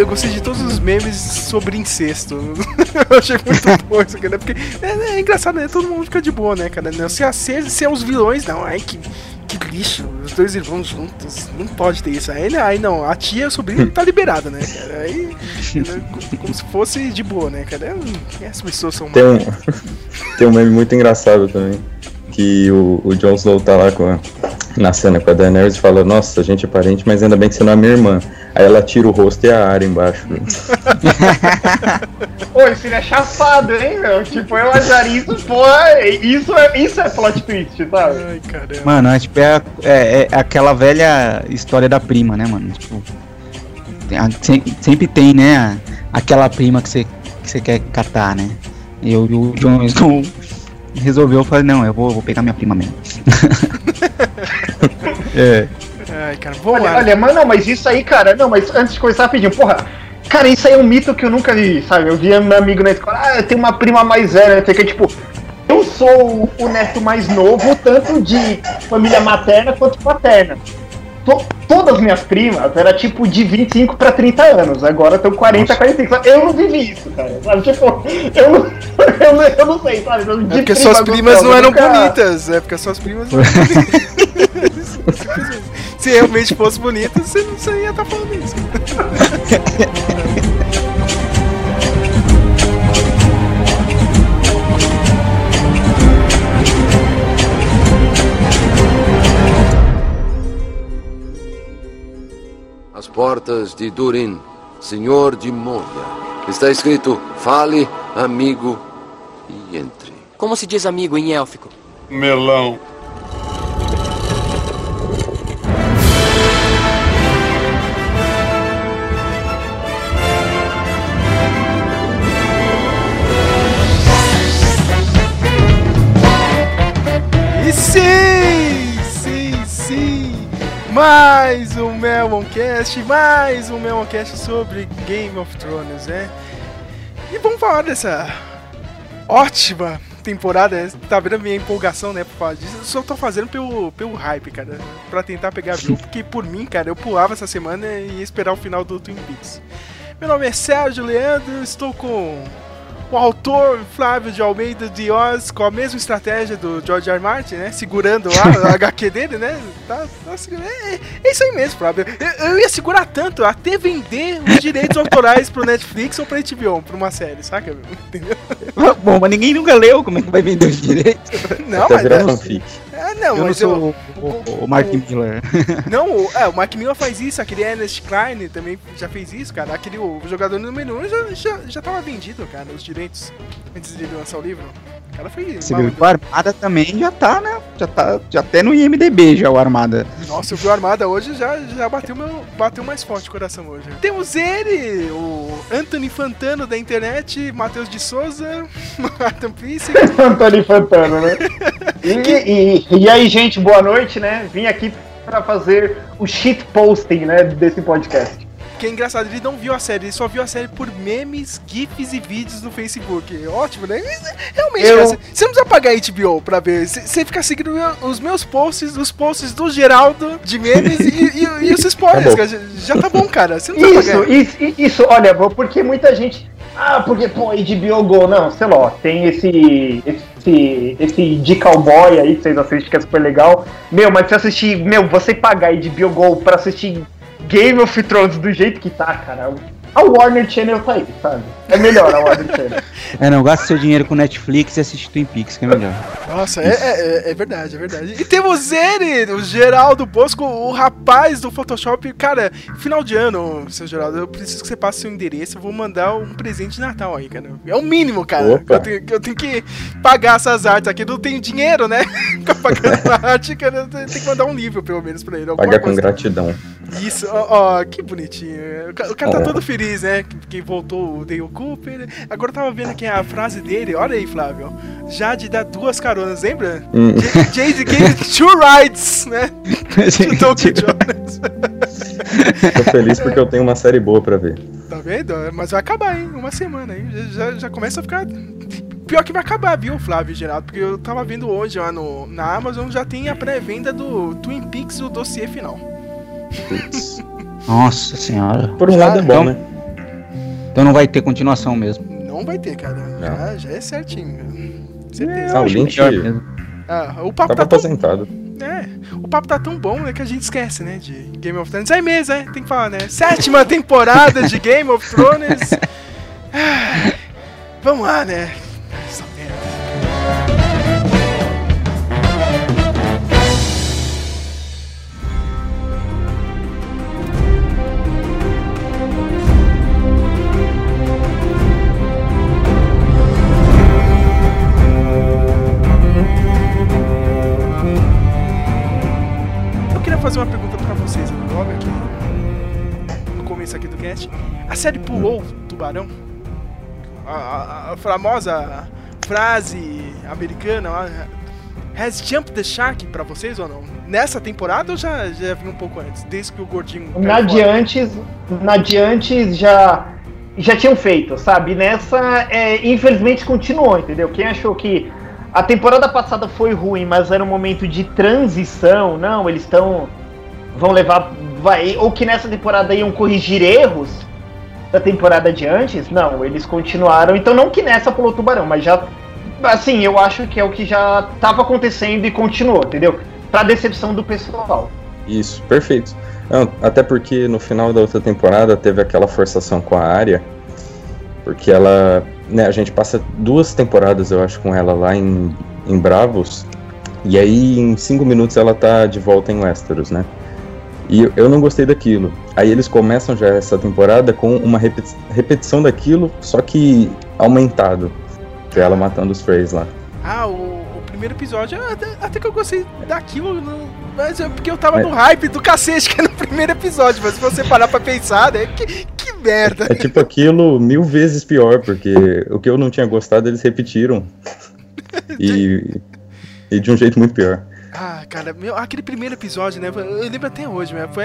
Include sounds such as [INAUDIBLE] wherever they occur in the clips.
eu gostei de todos os memes sobre incesto. [LAUGHS] eu achei muito [LAUGHS] bom isso, cara. Porque é, é, engraçado, né? Todo mundo fica de boa, né, cara? Não, se, se, se é os vilões, não. Ai, que, que lixo. Os dois irmãos juntos. Não pode ter isso. Aí, aí não, a tia e o sobrinho tá liberada, né, cara? Aí. [LAUGHS] Como se fosse de boa, né, cara? Essas pessoas são. Tem um, tem um meme muito engraçado também. Que o, o Jon Snow tá lá com a na cena com a Daenerys e fala, nossa, a gente é parente, mas ainda bem que você não é minha irmã. Aí ela tira o rosto e a área embaixo. [LAUGHS] Pô, esse filho é chapado, hein, meu? Tipo, eu acharia isso, pô, isso é, isso é plot twist, sabe? Ai, caramba. Mano, é, tipo, é, é, é aquela velha história da prima, né, mano? Tipo, sempre tem, né, aquela prima que você, que você quer catar, né? Eu e o Jon Snow resolveu, eu falei, não, eu vou, vou pegar minha prima mesmo. [LAUGHS] é. Ai, cara, vou olha, olha, mano, não, mas isso aí, cara, não, mas antes de começar rapidinho, porra, cara, isso aí é um mito que eu nunca vi, sabe? Eu via meu amigo na escola, ah, eu tenho uma prima mais velha, que tipo, eu sou o neto mais novo, tanto de família materna quanto paterna to, todas as minhas primas era tipo de 25 pra 30 anos. Agora estão 40, Nossa. 45. Eu não vivi isso, cara. Sabe? Tipo, eu não, [LAUGHS] eu não, eu não sei, sabe? De é porque suas primas não eram nunca... bonitas. É porque suas primas não eram bonitas. [LAUGHS] [LAUGHS] Se realmente fosse bonita, você não ia estar tá falando isso. As portas de Durin, senhor de Moria. Está escrito: fale, amigo, e entre. Como se diz amigo em élfico? Melão. E sim. Mais um Melmoncast, mais um Melmoncast sobre Game of Thrones, né? E vamos falar dessa ótima temporada, tá vendo a minha empolgação, né, por falar disso? Eu só tô fazendo pelo, pelo hype, cara, pra tentar pegar view, porque por mim, cara, eu pulava essa semana e ia esperar o final do Twin Peaks. Meu nome é Sérgio Leandro, estou com o autor Flávio de Almeida de Oz com a mesma estratégia do George R. Martin, né? Segurando lá [LAUGHS] a HQ dele, né? Tá, tá é, é, isso aí mesmo, Flávio. Eu, eu, ia segurar tanto até vender os direitos autorais pro Netflix ou pra HBO, pra uma série, saca? [LAUGHS] Entendeu? Bom, mas ninguém nunca leu como é que vai vender os direitos. Não, mas. É, não, eu mas não sou eu, o, o, o, Mark Miller. [LAUGHS] Não, o, é, o Mark Miller faz isso, aquele Ernest Klein também já fez isso, cara. Aquele o jogador número 1 um já, já, já tava vendido, cara, os direitos antes de lançar o livro. O cara foi. Você viu o Armada também já tá, né? Já tá já até no IMDB já o Armada. Nossa, eu vi o Armada hoje já, já bateu, meu, bateu mais forte o coração hoje. Temos ele, o Anthony Fantano da internet, Matheus de Souza, [LAUGHS] Martin Pisse. [LAUGHS] Anthony Fantano, né? E, e, e, aí, gente, boa noite, né? Vim aqui para fazer o shit posting, né, desse podcast. Que é engraçado, ele não viu a série, ele só viu a série por memes, gifs e vídeos no Facebook. Ótimo, né? Realmente, eu... cara, você não precisa pagar HBO pra ver. Você fica seguindo os meus posts, os posts do Geraldo de memes e, e, e, os spoilers, tá cara. Já tá bom, cara. Você não precisa isso, pagar. Isso, isso, olha, porque muita gente. Ah, porque, pô, HBO Go, não, sei lá, tem esse, esse, esse de cowboy aí que vocês assistem que é super legal. Meu, mas se assistir, meu, você pagar HBO Go pra assistir Game of Thrones do jeito que tá, cara, a Warner Channel tá aí, sabe? É melhor a Warner Channel. É, não, gasta seu dinheiro com Netflix e assiste Twin Peaks, que é melhor. Nossa, é, é, é, verdade, é verdade. E temos ele, o Geraldo Bosco, o rapaz do Photoshop. Cara, final de ano, seu Geraldo, eu preciso que você passe seu endereço. Eu vou mandar um presente de Natal aí, cara. É o mínimo, cara. Que eu, tenho, eu tenho que pagar essas artes aqui. Eu não tenho dinheiro, né? Pra pagar a arte, cara. Eu tenho que mandar um livro, pelo menos, pra ele. Pagar com gratidão. Isso, ó, ó, que bonitinho. O cara tá todo feliz, né? Que, que voltou o Cooper. Agora eu tava vendo aqui a frase dele. Olha aí, Flávio. Jade dá duas caronas, lembra? Hum. Jade gave two rides, né? [LAUGHS] to Jonas. Tô feliz porque eu tenho uma série boa pra ver. Tá vendo? Mas vai acabar, hein? Uma semana, hein? Já, já começa a ficar pior que vai acabar, viu, Flávio Geraldo? Porque eu tava vendo hoje lá no, na Amazon, já tem a pré-venda do Twin Peaks, o dossiê final. [LAUGHS] Nossa senhora. Por um lado é bom, né? Então não vai ter continuação mesmo. Não vai ter, cara. Já, já é certinho. Certeza. Ah, o Lynch ah, o papo tá aposentado. Tão... É, o papo tá tão bom né, que a gente esquece, né? De Game of Thrones. É mesmo, é? Tem que falar, né? Sétima temporada de Game of Thrones. [LAUGHS] Ah, vamos lá, né? Fazer uma pergunta para vocês logo aqui no começo aqui do cast. A série pulou o tubarão? A, a, a famosa frase americana Has jumped the shark pra vocês ou não? Nessa temporada ou já, já vi um pouco antes? Desde que o gordinho. Na diantes, na diantes já, já tinham feito, sabe? Nessa, é, infelizmente, continuou, entendeu? Quem achou que a temporada passada foi ruim, mas era um momento de transição, não, eles estão vão levar. Vai, ou que nessa temporada iam corrigir erros da temporada de antes. Não, eles continuaram. Então, não que nessa pulou tubarão, mas já. Assim, eu acho que é o que já estava acontecendo e continuou, entendeu? Pra decepção do pessoal. Isso, perfeito. Até porque no final da outra temporada teve aquela forçação com a área. Porque ela. Né, a gente passa duas temporadas, eu acho, com ela lá em, em Bravos. E aí, em cinco minutos, ela tá de volta em Westeros, né? E eu não gostei daquilo. Aí eles começam já essa temporada com uma repetição daquilo, só que aumentado. Que é ela matando os Freys lá. Ah, o, o primeiro episódio, até, até, que eu gostei daquilo, mas é porque eu tava é. no hype do cacete que é no primeiro episódio. Mas se você parar pra pensar, né? Que, que merda. É, é tipo aquilo mil vezes pior, porque o que eu não tinha gostado eles repetiram. [LAUGHS] e, e de um jeito muito pior. Ah, cara, meu, aquele primeiro episódio, né? Eu lembro até hoje, né? Foi,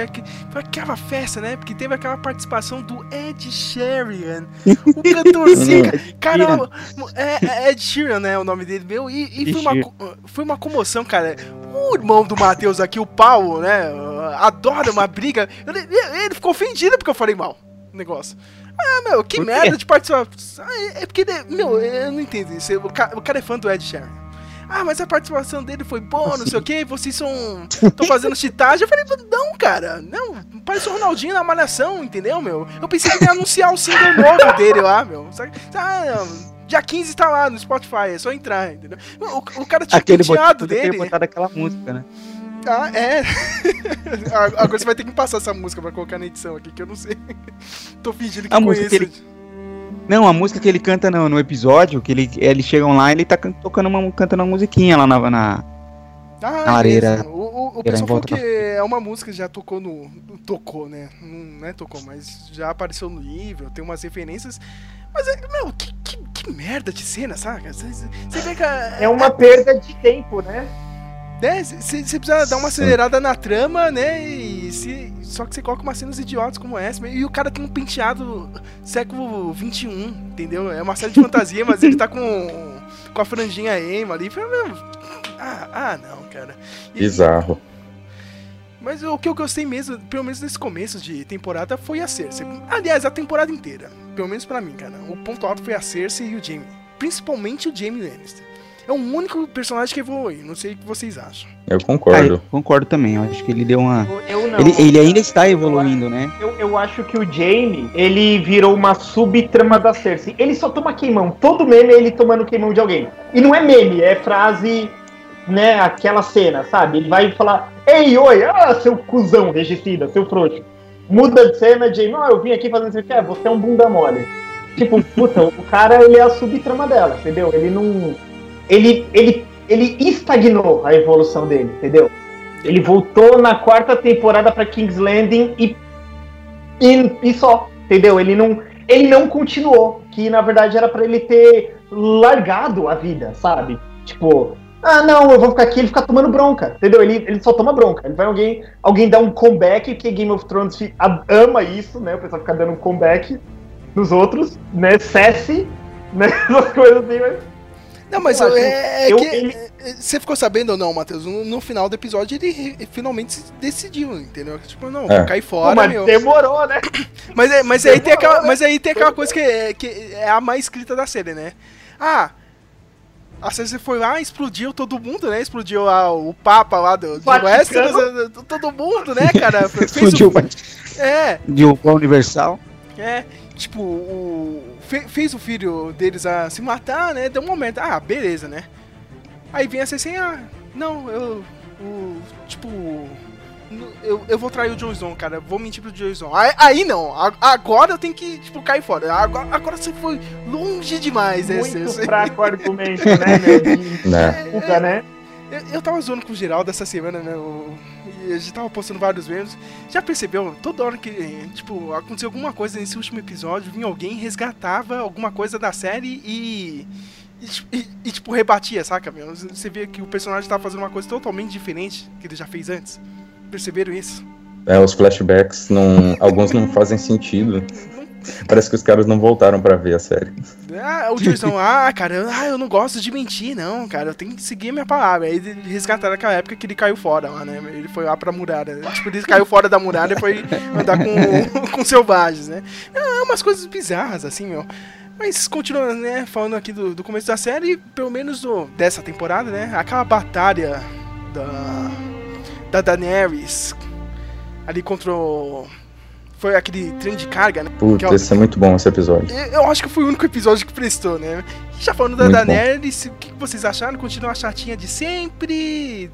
foi aquela festa, né? Porque teve aquela participação do Ed Sheeran, o [LAUGHS] cantorzinho. cara, é, é, Ed Sheeran, né? O nome dele, meu. E, e foi, uma, foi uma comoção, cara. O irmão do Matheus aqui, o Paulo, né? Adora uma briga. Ele, ele ficou ofendido porque eu falei mal o negócio. Ah, meu, que merda de participação. Ah, é porque, meu, eu não entendo isso. O cara, o cara é fã do Ed Sheeran. Ah, mas a participação dele foi boa, não sei o que, vocês são. [LAUGHS] estão fazendo chitagem. Eu falei, não, cara, não, parece o Ronaldinho na malhação, entendeu, meu? Eu pensei que ia anunciar o single [LAUGHS] novo dele lá, meu. Ah. Dia 15 tá lá no Spotify, é só entrar, entendeu? O, o cara tinha Aquele penteado dele. botado aquela música, né? Ah, é. [LAUGHS] Agora você vai ter que passar essa música pra colocar na edição aqui, que eu não sei. Tô fingindo que a conheço. Música que ele não, a música que ele canta no, no episódio, que ele, eles chegam lá ele tá tocando uma, cantando uma musiquinha lá na, na, ah, na areia. O, o, o pessoal falou que é uma música que já tocou no. Tocou, né? Não é tocou, mas já apareceu no livro, tem umas referências. Mas, é, meu, que, que, que merda de cena, saca? Você, você vê que. A, é uma perda de tempo, né? Né? Você precisa dar uma acelerada na trama, né? E se, só que você coloca umas cenas idiotas como essa. E o cara tem um penteado século 21, entendeu? É uma série de fantasia, mas ele tá com, com a franjinha emo ali. Ah, ah, não, cara. E, Bizarro. Mas o que eu gostei mesmo, pelo menos nesse começo de temporada, foi a Cersei. Aliás, a temporada inteira. Pelo menos para mim, cara. O ponto alto foi a Cersei e o Jaime. Principalmente o Jaime Lannister é o único personagem que evolui. Não sei o que vocês acham. Eu concordo. Ah, eu concordo também. Eu acho que ele deu uma. Eu, não. Ele, ele, ainda está evoluindo, né? Eu, eu acho que o Jamie, ele virou uma subtrama da Cersei. Ele só toma queimão. Todo meme é ele tomando queimão de alguém. E não é meme, é frase, né? Aquela cena, sabe? Ele vai falar: Ei, oi, ah, seu cuzão regicida, seu frouxo. Muda de cena, Jamie, ah, eu vim aqui fazendo isso aqui, é, você é um bunda mole. Tipo, [LAUGHS] puta, o cara, ele é a subtrama dela, entendeu? Ele não ele, ele, ele estagnou a evolução dele, entendeu? Ele voltou na quarta temporada para King's Landing e, e, e, só, entendeu? Ele não, ele não continuou, que na verdade era para ele ter largado a vida, sabe? Tipo, ah, não, eu vou ficar aqui, ele fica tomando bronca, entendeu? Ele, ele só toma bronca. Ele vai alguém, alguém dar um comeback, que Game of Thrones ama isso, né? O pessoal fica dando um comeback nos outros, né? Cesse, né? [LAUGHS] Essas coisas assim, mas Não, mas eu, é, é eu, que. Ele... Você ficou sabendo ou não, Matheus? No, no, final do episódio ele, finalmente decidiu, entendeu? Tipo, não, é. cair fora. mas meu. demorou, né? [COUGHS] Mas, é, mas, demorou, aí tem aquela, né? mas aí tem aquela coisa que é, que é a mais escrita da série, né? Ah. A Cersei foi lá, explodiu todo mundo, né? Explodiu a, o Papa lá do, de Westeros, todo mundo, né, cara? [LAUGHS] explodiu o... É. De o Universal. É, tipo, o, fe, fez o filho deles a se matar, né? Deu um momento, ah, beleza, né? Aí vem a assim, ah, não, eu, o, tipo, eu, eu vou trair o Joe Snow, cara, vou mentir pro Joe Snow. Aí, aí não, agora eu tenho que, tipo, cair fora. Agora, agora você foi longe demais, né? Muito você, fraco o argumento, né, [LAUGHS] meu? Né? É, né? Eu, eu tava zoando com o Geraldo essa semana, né? O, a gente tava postando vários memes. Já percebeu? Toda hora que, tipo, aconteceu alguma coisa nesse último episódio, vinha alguém, resgatava alguma coisa da série e. E, e, e tipo, rebatia, saca, meu? Você vê que o personagem tava fazendo uma coisa totalmente diferente que ele já fez antes. Perceberam isso? É, os flashbacks, não, alguns não fazem sentido. [LAUGHS] Parece que os caras não voltaram para ver a série. Ah, o Jason, [LAUGHS] ah, cara, ah, eu não gosto de mentir, não, cara, eu tenho que seguir a minha palavra. Aí eles resgataram aquela época que ele caiu fora lá, né? Ele foi lá pra muralha. Tipo, ele caiu fora da muralha e foi andar com, [LAUGHS] com selvagens, né? É umas coisas bizarras, assim, meu. Mas continuando, né, falando aqui do, do começo da série, pelo menos do, dessa temporada, né? Aquela batalha da, da Daenerys ali contra o foi aquele trem de carga, né? Putz, é esse é muito bom esse episódio. Eu acho que foi o único episódio que prestou, né? Já falando da Daenerys, o que vocês acharam? Continua a chatinha de sempre?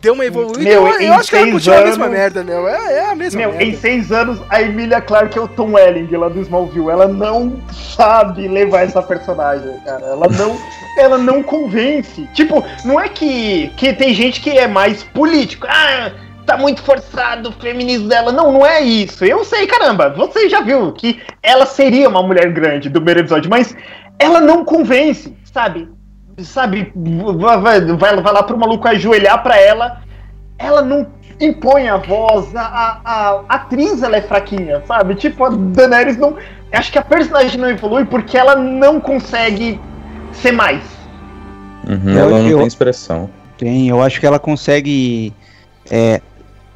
Deu uma evoluída? Meu, eu, eu acho que ela continua anos, a mesma merda, meu. É, é a mesma meu, merda. em seis anos, a Emilia Clarke é o Tom Welling lá do Smallville. Ela não sabe levar essa personagem, cara. Ela não, ela não convence. Tipo, não é que, que tem gente que é mais político. Ah, tá muito forçado o feminismo dela. Não, não é isso. Eu sei, caramba, você já viu que ela seria uma mulher grande do primeiro episódio, mas ela não convence, sabe? Sabe, vai, vai, vai lá pro maluco ajoelhar pra ela, ela não impõe a voz, a, a, a atriz ela é fraquinha, sabe? Tipo, a Daenerys não. Acho que a personagem não evolui porque ela não consegue ser mais. Uhum, ela não eu, tem expressão. Tem, eu acho que ela consegue é,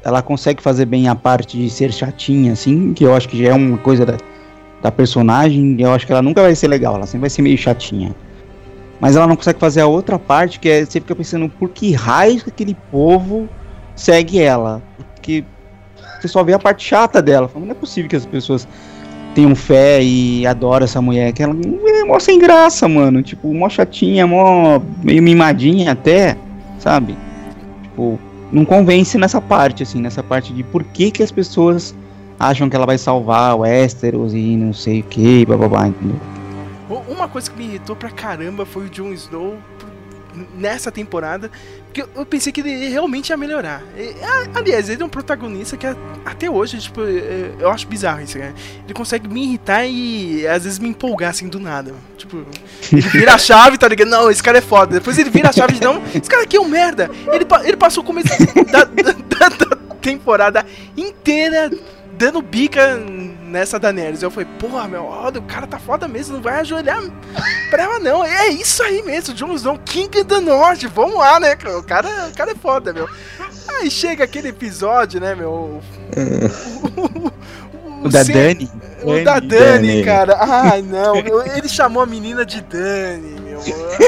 ela consegue fazer bem a parte de ser chatinha, assim, que eu acho que já é uma coisa da, da personagem, eu acho que ela nunca vai ser legal, ela sempre vai ser meio chatinha. Mas ela não consegue fazer a outra parte, que é você fica pensando por que raio aquele povo segue ela. Porque você só vê a parte chata dela. Não é possível que as pessoas tenham fé e adoram essa mulher, que ela é mó sem graça, mano. Tipo, mó chatinha, mó meio mimadinha até, sabe? Tipo, não convence nessa parte, assim, nessa parte de por que, que as pessoas acham que ela vai salvar o Westeros e não sei o que, blá blá blá, entendeu? Uma coisa que me irritou pra caramba foi o Jon Snow nessa temporada, porque eu pensei que ele realmente ia melhorar. E, aliás, ele é um protagonista que até hoje, tipo, eu acho bizarro isso, né? Ele consegue me irritar e às vezes me empolgar assim do nada. Tipo, ele vira a [LAUGHS] chave, tá ligado? Não, esse cara é foda. Depois ele vira a chave de não, esse cara aqui é um merda. Ele, ele passou o começo da, [LAUGHS] da, da, da temporada inteira dando bica nessa Daenerys. Eu falei, porra, meu, olha, o cara tá foda mesmo, não vai ajoelhar pra ela não. É isso aí mesmo, Jon Snow, King do Norte, vamos lá, né? O cara, o cara é foda, meu. Aí chega aquele episódio, né, meu? o, o, o da Dani. O da Dani, Dani, cara. Ai, não. Ele chamou a menina de Dani, meu.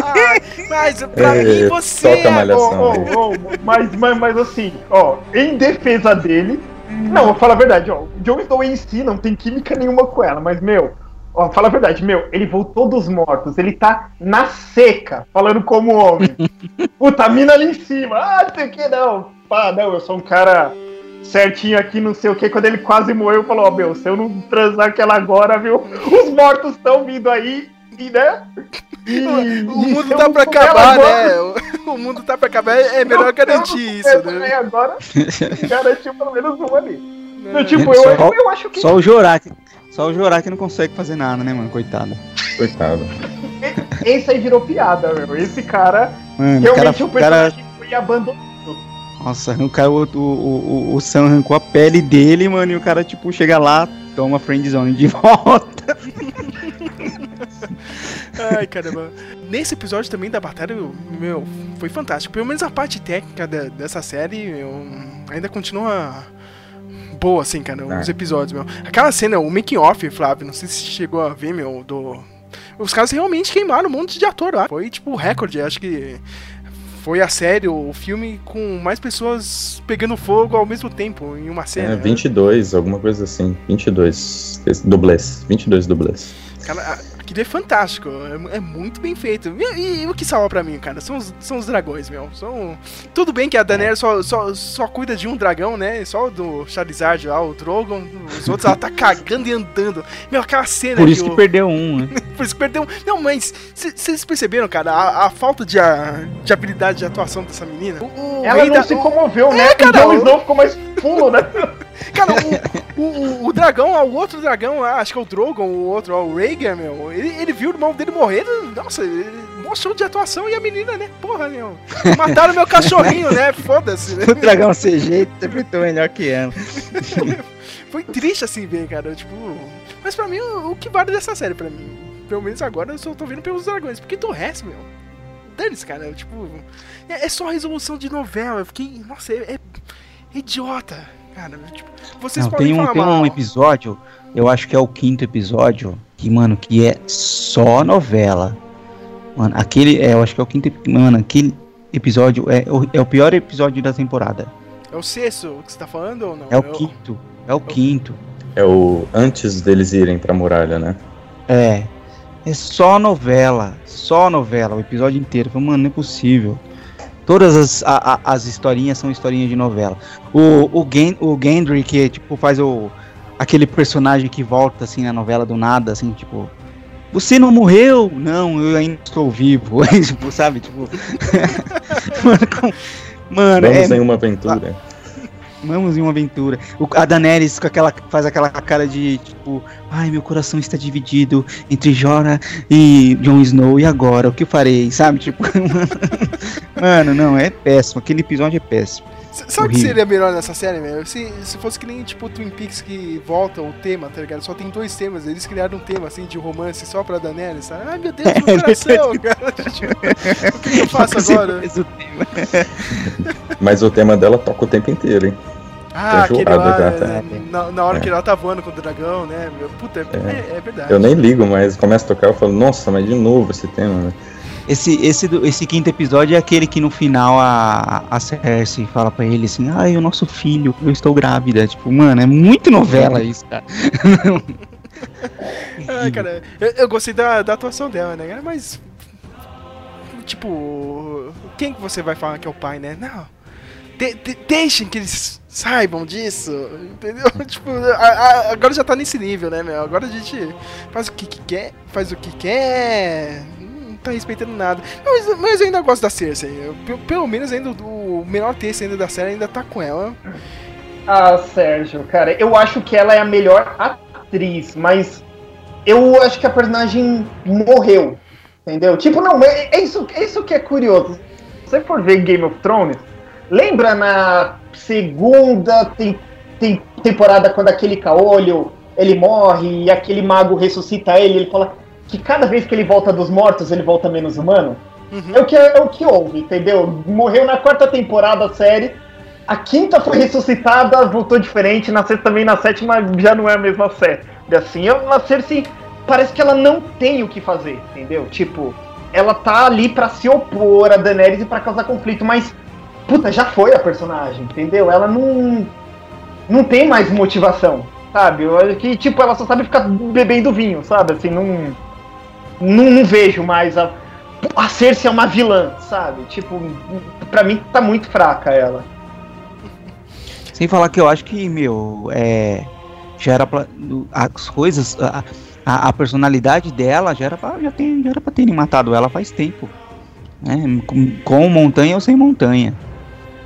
Ai, mas pra é, mim você. É... Oh, oh, oh, mas, mas, mas assim, ó, em defesa dele, não, vou falar a verdade, ó. O Jon Snow em si não tem química nenhuma com ela, mas, meu, ó, fala a verdade, meu, ele voltou dos mortos, ele tá na seca, falando como homem. [LAUGHS] Puta, a mina ali em cima, ah, não sei o que, não. Pá, não, eu sou um cara certinho aqui, não sei o que. Quando ele quase morreu, falou, ó, oh, meu, se eu não transar aquela agora, viu, os mortos estão vindo aí, e, né? E, o mundo tá pra acabar, né? O, mundo tá pra acabar, é melhor garantir isso, né? Agora, [LAUGHS] garantiu pelo menos um ali. Não, tipo, eu, só, eu acho que. Só o Jorak. Só o Jorak não consegue fazer nada, né, mano? Coitado. Coitado. Esse aí virou piada, meu. Esse cara. Mano, realmente cara, o personagem cara... foi abandonado. Nossa, o, cara, o, o, o, o Sam arrancou a pele dele, mano, e o cara, tipo, chega lá, toma friendzone de [LAUGHS] volta. [LAUGHS] Ai, caramba. Nesse episódio também da batalha, meu, foi fantástico. Pelo menos a parte técnica da, dessa série eu, ainda continua boa, assim, cara, os é. episódios, meu. Aquela cena, o making off, Flávio, não sei se chegou a ver, meu, do. Os caras realmente queimaram um monte de ator lá. Foi tipo recorde, acho que foi a série, o filme com mais pessoas pegando fogo ao mesmo tempo em uma cena. É, 22, né? alguma coisa assim. 22 dublês. 22 dublês. Cara, aquilo é fantástico, é, é muito bem feito. E, e, o que salva pra mim, cara, são os, são os dragões, meu. São... Tudo bem que a Daenerys só, só, só cuida de um dragão, né? Só do Charizard lá, o Drogon. Os outros ela tá [LAUGHS] cagando e andando. Meu, aquela cena. Por isso que, que perdeu um, né? [LAUGHS] Por isso que perdeu um. Não, mas vocês perceberam, cara, a, a falta de, a, de habilidade de atuação dessa menina? O, o ela não da, se comoveu, o... né? É, cara, o Jon ficou mais fulo, né? [LAUGHS] Cara, o, o, o, dragão, o outro dragão, acho que é o Drogon, o outro, o Rhaegar, meu, ele, ele viu o irmão dele morrer, nossa, ele mostrou de atuação e a menina, né? Porra, meu. Mataram meu cachorrinho, né? Foda-se. Né? [LAUGHS] O dragão CG interpretou melhor que ela. [LAUGHS] Foi triste assim ver, cara, tipo... Mas pra mim, o, o que vale dessa série, pra mim, pelo menos agora, eu só tô vendo pelos dragões, porque do resto, meu... Dane-se, cara, tipo... É, é, só resolução de novela, eu fiquei... Nossa, é, é idiota Cara, tipo, vocês Não, podem tem um, falar tem um episódio, eu acho que é o quinto episódio, que, mano, que é só novela. Mano, aquele, é, eu acho que é o quinto, mano, aquele episódio é, é o pior episódio da temporada. É o sexto que você tá falando ou não? É o é quinto, é o quinto. É o antes deles irem pra muralha, né? É. É só novela, só novela, o episódio inteiro. Mano, não é possível. Todas as, a, a, as historinhas são historinhas de novela. O, o, Gen, o Gendry, que tipo, faz o, aquele personagem que volta assim na novela do nada, assim, tipo. Você não morreu? Não, eu ainda estou vivo. [LAUGHS] tipo, sabe? Tipo. [LAUGHS] mano, com, mano, Vamos é, em uma aventura. Vamos em uma aventura. O, a Daenerys com aquela, faz aquela cara de tipo, ai, meu coração está dividido entre Jora e Jon Snow, e agora? O que farei? Sabe? Tipo, [LAUGHS] mano, não, é péssimo. Aquele episódio é péssimo. Sabe o que seria melhor nessa série, meu? Se, se fosse que nem tipo Twin Peaks que volta o tema, tá ligado? Só tem dois temas, eles criaram um tema assim de romance só pra Daenerys, sabe? Ai meu Deus, [LAUGHS] meu coração, cara. [LAUGHS] o que, que eu faço agora? [LAUGHS] Mas o tema dela toca o tempo inteiro, hein? Ah, aquele lá, tá. na, na, hora é. que ela tá voando com o dragão, né? Puta, é, é. é, verdade. Eu nem ligo, mas começa a tocar, eu falo, nossa, mas de novo esse tema, né? Esse, esse, esse quinto episódio é aquele que no final a, a Cersei fala pra ele assim, ai, o nosso filho, eu estou grávida. Tipo, mano, é muito novela isso, cara. ai, [LAUGHS] cara, eu, eu, gostei da, da atuação dela, né? Mas. Tipo, quem que você vai falar que é o pai, né? Não. De, de, deixem que eles saibam disso, entendeu? [LAUGHS] tipo, a, a, agora já tá nesse nível, né, meu? Agora a gente faz o que, que quer, faz o que quer, tá respeitando nada. Mas, mas eu ainda gosto da Cersei. Eu, pelo menos ainda o menor texto ainda da série ainda tá com ela. Ah, Sérgio, cara, eu acho que ela é a melhor atriz, mas eu acho que a personagem morreu. Entendeu? Tipo, não, é, é isso, é isso que é curioso. Se você for ver Game of Thrones, lembra na segunda tem, tem temporada quando aquele caolho ele morre e aquele mago ressuscita ele, ele fala: que cada vez que ele volta dos mortos, ele volta menos humano. Uhum. É, o que, é o que houve, entendeu? Morreu na quarta temporada da série, a quinta foi ressuscitada, voltou diferente, na sexta também, na sétima já não é a mesma série. Assim, a Cersei parece que ela não tem o que fazer, entendeu? Tipo, ela tá ali para se opor a Daenerys e para causar conflito, mas puta, já foi a personagem, entendeu? Ela não não tem mais motivação, sabe? Que tipo ela só sabe ficar bebendo vinho, sabe? Assim, não não, não vejo mais a. A Cersei é uma vilã, sabe? Tipo, pra mim tá muito fraca ela. Sem falar que eu acho que, meu, é. Já era pra. As coisas. A, a, a personalidade dela já era pra, já, tem, já era pra terem matado ela faz tempo. Né? Com, com montanha ou sem montanha.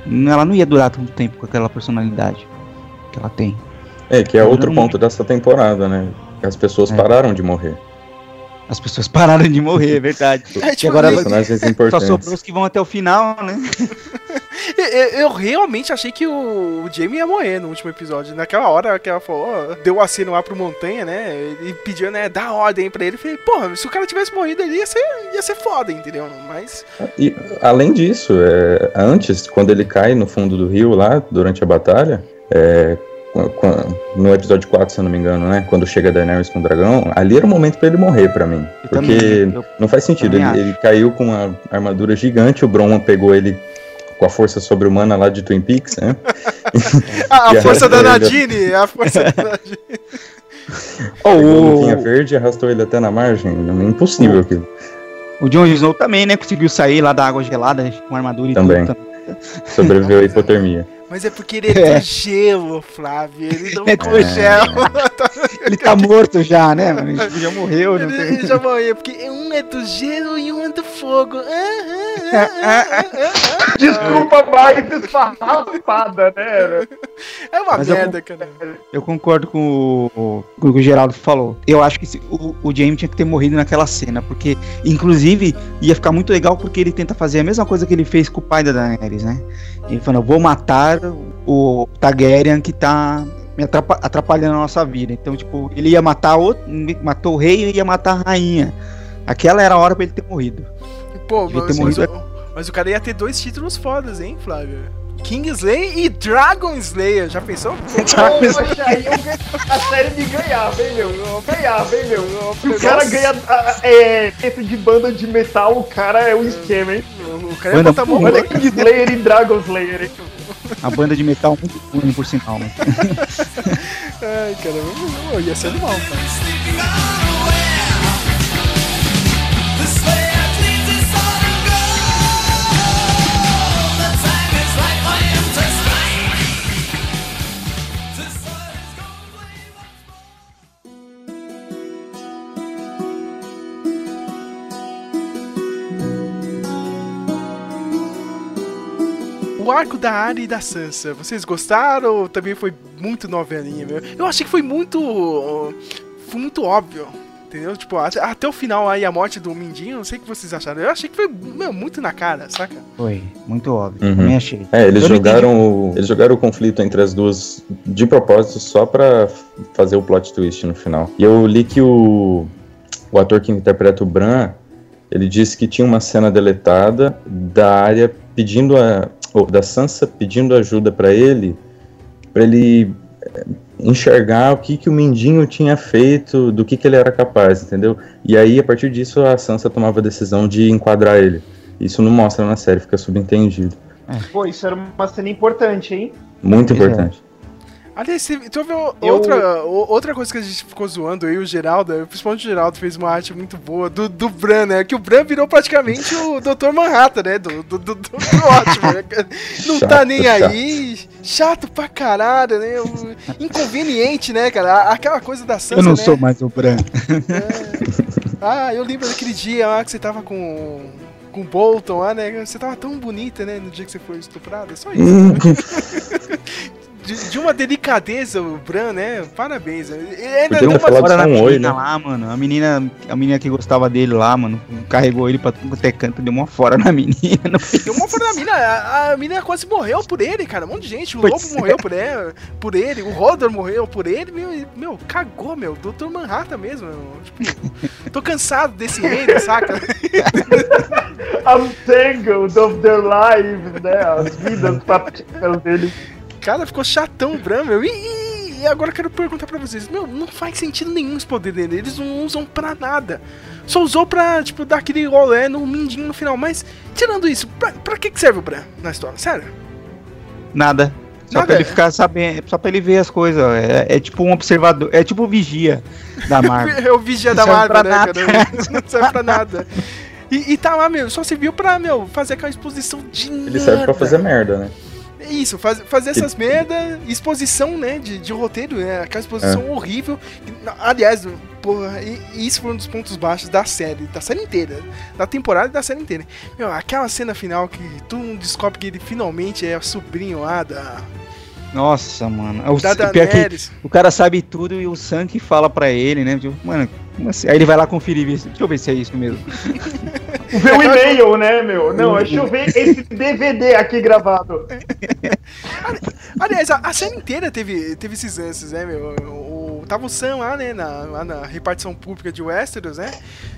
Ela não ia durar tanto tempo com aquela personalidade que ela tem. É, que é outro ponto dessa temporada, né? As pessoas é. pararam de morrer. As pessoas pararam de morrer, é verdade. [LAUGHS] É, tipo, e agora só sobrou os que vão até o final, né? [LAUGHS] eu, eu, realmente achei que o, o Jamie ia morrer no último episódio. Naquela hora que ela falou, deu o aceno lá pro Montanha, né? E pediu, né, dar ordem pra ele. Eu falei, porra, se o cara tivesse morrido ali, ia ser, ia ser foda, entendeu? Mas. E, além disso, é, antes, quando ele cai no fundo do rio lá, durante a batalha, é, no episódio 4, se eu não me engano, né? Quando chega Daenerys com o dragão, ali era o momento para ele morrer para mim. Eu porque também, não faz sentido. Ele, ele, caiu com uma armadura gigante, o Bronwyn pegou ele com a força sobre-humana lá de Twin Peaks, né? [LAUGHS] a, a força da Nadine, a força da Nadine. [LAUGHS] oh, o verde arrastou ele até na margem. É impossível aquilo. O Jon Snow também, né? Conseguiu sair lá da água gelada com armadura e também. tudo. Sobreviveu à [LAUGHS] hipotermia. Mas é porque ele é, [LAUGHS] é. do gelo, Flávio. Ele não é congela. [LAUGHS] ele tá morto já, né? Ele já morreu. Ele, tem... ele já morreu, porque um é do gelo e um é do fogo. [LAUGHS] Desculpa, mais esfarrapada, né? É uma Mas merda, eu, cara. Eu concordo com o, com o que o Geraldo falou. Eu acho que o, o James tinha que ter morrido naquela cena, porque, inclusive, ia ficar muito legal porque ele tenta fazer a mesma coisa que ele fez com o pai da Daenerys, né? Ele falou, vou matar o Targaryen que tá me atrapalhando a nossa vida. Então, tipo, ele ia matar o matou o rei e ia matar a rainha. Aquela era a hora para ele ter morrido. Pô, mas, ter morrido. Mas, mas, o cara ia ter dois títulos fodas, hein, Flávio? King Slayer e Dragon Slayer, já pensou? [LAUGHS] Poxa, aí a série me ganhava, hein, meu? Ganhava, hein, meu? O cara ganha é, dentro de banda de metal, o cara é um esquema, hein? O cara banda, é Olha King Slayer e Dragon Slayer, hein? A banda de metal muito ruim, por sinal, né? [LAUGHS] Ai, caramba, ia ser animal, cara. O arco da Arya e da Sansa, vocês gostaram ou também foi muito novelinha, meu? Eu achei que foi muito. Foi muito óbvio. Entendeu? Tipo, até, até o final aí, a morte do Mindinho, não sei o que vocês acharam. Eu achei que foi meu, muito na cara, saca? Foi, muito óbvio. Uhum. Também achei. É, eles jogaram, o, eles jogaram o conflito entre as duas de propósito só pra fazer o plot twist no final. E eu li que o, o ator que interpreta o Bran, ele disse que tinha uma cena deletada da área pedindo a, ou da Sansa pedindo ajuda para ele, para ele eh, enxergar o que que o Mindinho tinha feito, do que que ele era capaz, entendeu? E aí a partir disso a Sansa tomava a decisão de enquadrar ele. Isso não mostra na série, fica subentendido. É. Pô, isso era uma cena importante, hein? Muito importante. Aliás, tu viu eu... outra, outra coisa que a gente ficou zoando aí, o Geraldo, principalmente o Geraldo fez uma arte muito boa do, do Bran, né? Que o Bran virou praticamente o [LAUGHS] Dr. Manhattan, né? Do, do, do, do ótimo, né? [LAUGHS] Não tá chato, tá nem chato. aí, chato pra caralho, né? Inconveniente, né, cara? Aquela coisa da Sansa, Eu não né? sou mais o Bran. É. Ah, eu lembro daquele dia lá que você tava com com o Bolton lá, né? Você tava tão bonita, né? No dia que você foi estuprada. É só isso. [LAUGHS] De, de, uma delicadeza, o Bran, né? Parabéns. Ele ainda deu uma fora na menina né? lá, mano. A menina, a menina que gostava dele lá, mano, carregou ele pra ter canto, deu uma fora na [LAUGHS] menina. Deu uma fora na menina. A, a menina quase morreu por ele, cara. Um monte de gente. O pois Lobo é. morreu por ele, por ele. O Rodor morreu por ele. Meu, meu cagou, meu. Doutor Manhattan mesmo. Tipo, tô cansado desse reino, [LAUGHS] saca? I'm tangled of their lives, né? As vidas práticas dele. Cara, ficou chatão Bran, meu. E, e, e, agora eu quero perguntar pra vocês: Meu, não faz sentido nenhum esse poder dele. Eles não usam pra nada. Só usou pra, tipo, dar aquele rolê no mindinho no final. Mas, tirando isso, pra, pra que, que serve o Bran na história? Sério? Nada. Só Nada. pra ele ficar sabendo, só pra ele ver as coisas. É, é tipo um observador, é tipo o vigia da Marvel. [LAUGHS] é o vigia da Marvel, né, nada. cara? Não serve pra nada. E, e, tá lá, meu, só serviu pra, meu, fazer aquela exposição de Ele nada. serve pra fazer merda, né? Isso, faz, fazer essas merda, exposição, né, de, de roteiro, né, aquela exposição é. horrível. Aliás, porra, isso foi um dos pontos baixos da série, da série inteira, da temporada e da série inteira. Meu, aquela cena final que tu descobre que ele finalmente é sobrinho lá da... Nossa, mano. O, pior que o cara sabe tudo e o Sank fala pra ele, né? Tipo, mano, assim? Aí ele vai lá conferir, deixa eu ver se é isso mesmo. [LAUGHS] Ver o e-mail, né, meu? Não, deixa eu ver esse DVD aqui gravado. [LAUGHS] Aliás, a, a série inteira teve, teve esses lances, né, meu? O, tava o Sam lá, né, na, lá na repartição pública de Westeros, né?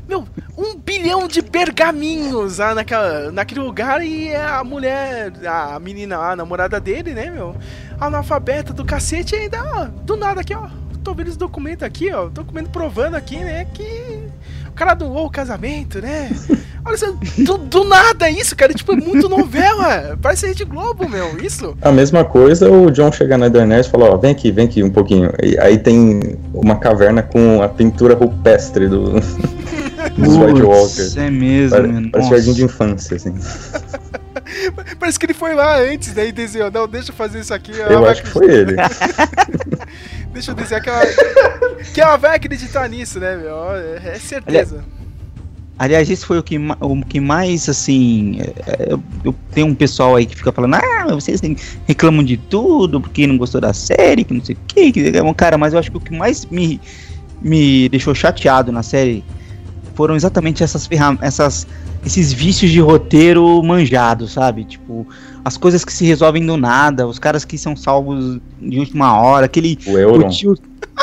Meu, um bilhão de pergaminhos lá naquela, naquele lugar e a mulher, a menina lá, a namorada dele, né, meu? Analfabeta do cacete ainda, ó, do nada aqui, ó. Tô vendo esse documento aqui, ó. Documento provando aqui, né, que o cara doou o casamento, né? [LAUGHS] Olha só, do, do, nada isso, cara. Tipo, é muito novela. Parece Rede Globo, meu. Isso. A mesma coisa, o John chega na Daenerys e fala, ó, vem aqui, vem aqui um pouquinho. E aí tem uma caverna com a pintura rupestre do... [LAUGHS] dos White Walkers. É mesmo, Parece, parece jardim de infância, assim. [LAUGHS] Parece que ele foi lá antes? E desenhou, não, deixa eu fazer isso aqui. Eu acho que foi ele. [LAUGHS] deixa eu desenhar que ela, que ela vai acreditar nisso, né, meu? É, é certeza. Aliás, esse foi o que, o que mais, assim. É, eu, eu tenho um pessoal aí que fica falando, ah, vocês reclamam de tudo porque não gostou da série, que não sei o que. Cara, mas eu acho que o que mais me, me deixou chateado na série foram exatamente essas ferramentas, esses vícios de roteiro manjados, sabe? Tipo, as coisas que se resolvem do nada, os caras que são salvos de última hora, aquele. O Euron. O, tio,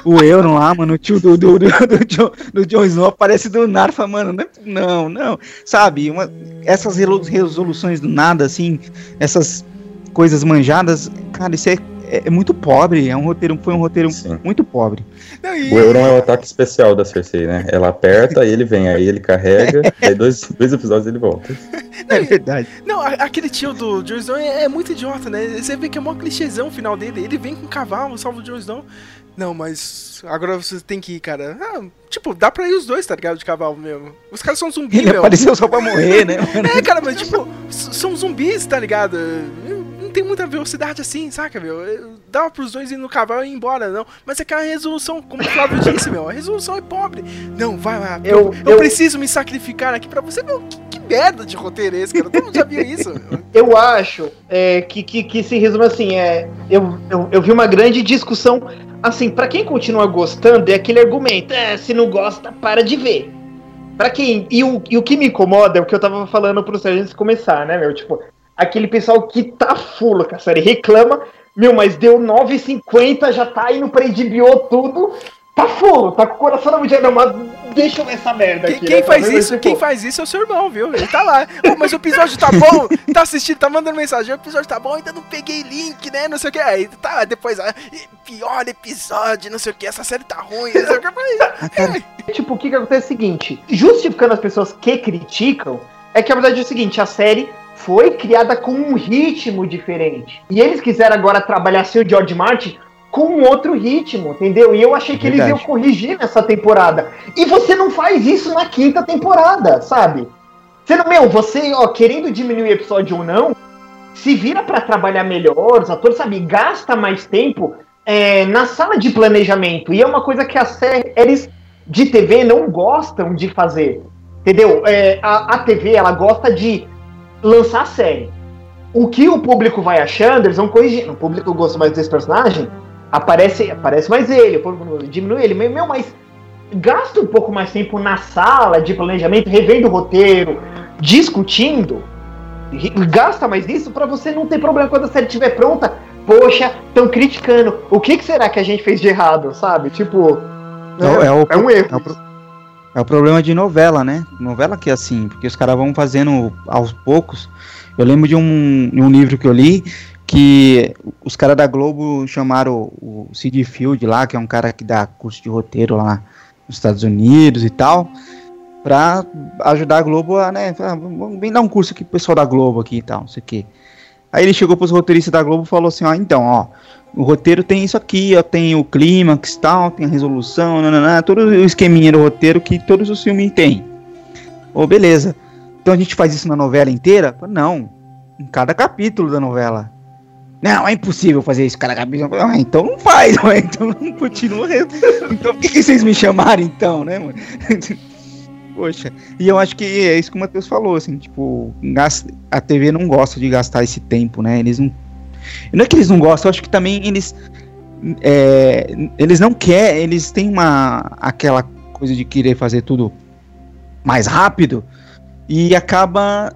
o Euron lá, mano, o tio do, do, do, do, John, do Jon Snow aparece do nada, fala, mano, não, não, sabe? Uma, essas resoluções do nada, assim, essas coisas manjadas, cara, isso é é, é, muito pobre, é um roteiro, foi um roteiro Sim. muito pobre. Não, e... O Euron é o ataque especial da Cersei, né? Ela aperta, aí [LAUGHS] ele vem, aí ele carrega, [LAUGHS] aí dois, dois episódios ele volta. Não, é verdade. Não, aquele tio do Jon Snow é, é, muito idiota, né? Você vê que é mó clichêzão o final dele. Ele vem com um cavalo, salva o Jon Snow. Não, mas agora você tem que ir, cara. Ah, tipo, dá pra ir os dois, tá ligado? De cavalo mesmo. Os caras são zumbis, Ele meu. apareceu só pra morrer, né? [LAUGHS] é, cara, mas tipo, são zumbis, tá ligado? tem muita velocidade assim, saca, meu? Dá pros dois ir no cavalo e ir embora, não. Mas aquela resolução, como o Flávio disse, meu, a resolução é pobre. Não, vai lá. Eu, eu, eu, preciso me sacrificar aqui pra você, meu. Que, que merda de roteiro é esse, cara? Todo mundo já viu isso. [LAUGHS] Eu acho é, que, que, que se resume assim, é. Eu, eu, eu vi uma grande discussão. Assim, para quem continua gostando, é aquele argumento, é, se não gosta, para de ver. Pra quem. E o, e o que me incomoda é o que eu tava falando pro Sérgio antes de começar, né, meu? Tipo, aquele pessoal que tá full com a série reclama, meu, mas deu 9,50, já tá indo pra HBO tudo. Tá full, tá com o coração na medida, mas deixa eu ver essa merda aqui. Quem, né? faz isso, quem faz isso é o seu irmão, viu? Ele tá lá. oh, mas o episódio tá bom, tá assistindo, tá mandando mensagem, o episódio tá bom, ainda não peguei link, né? Não sei o que. Aí tá, depois, ah, pior episódio, não sei o que, essa série tá ruim, não sei o que. [LAUGHS] tipo, o que que acontece é o seguinte, justificando as pessoas que criticam, é que a verdade é o seguinte, a série foi criada com um ritmo diferente. E eles quiseram agora trabalhar sem o George Martin com um outro ritmo, entendeu? E eu achei que Verdade. eles iam corrigir nessa temporada. E você não faz isso na quinta temporada, sabe? Você não, meu, você, ó, querendo diminuir o episódio ou não, se vira para trabalhar melhor, os atores, sabe, gasta mais tempo é, na sala de planejamento. E é uma coisa que as séries de TV não gostam de fazer. Entendeu? É, a, a TV, ela gosta de lançar a série. O que o público vai achando, eles vão corrigindo. O público gosta mais desse personagem, aparece, aparece mais ele, diminui ele. Meu, mas gasta um pouco mais tempo na sala de planejamento, revendo o roteiro, discutindo. Gasta mais nisso para você não ter problema quando a série estiver pronta. Poxa, estão criticando. O que, que, será que a gente fez de errado, sabe? Tipo. É, é, o, é um erro. É o, é o problema de novela, né? Novela que é assim, porque os caras vão fazendo aos poucos. Eu lembro de um, de um livro que eu li que os caras da Globo chamaram o Sid Field lá, que é um cara que dá curso de roteiro lá nos Estados Unidos e tal, pra ajudar a Globo a, né, vem dar um curso aqui pro pessoal da Globo aqui e tal, não sei o quê. Aí ele chegou pros roteiristas da Globo e falou assim, ó, então, ó, o roteiro tem isso aqui, ó, tem o clímax tal, tem a resolução, nanana, todo o esqueminha do roteiro que todos os filmes têm. Ô, oh, beleza. Então a gente faz isso na novela inteira? Não, em cada capítulo da novela. Não, é impossível fazer isso capítulo. Ah, então não faz, [LAUGHS] ué, então não continua. Então por que, que vocês me chamaram então, né, mano? [LAUGHS] Poxa, e eu acho que é isso que o Matheus falou, assim, tipo, a TV não gosta de gastar esse tempo, né? Eles não não é que eles não gostam, eu acho que também eles. É, eles não querem, eles têm uma. aquela coisa de querer fazer tudo mais rápido. e acaba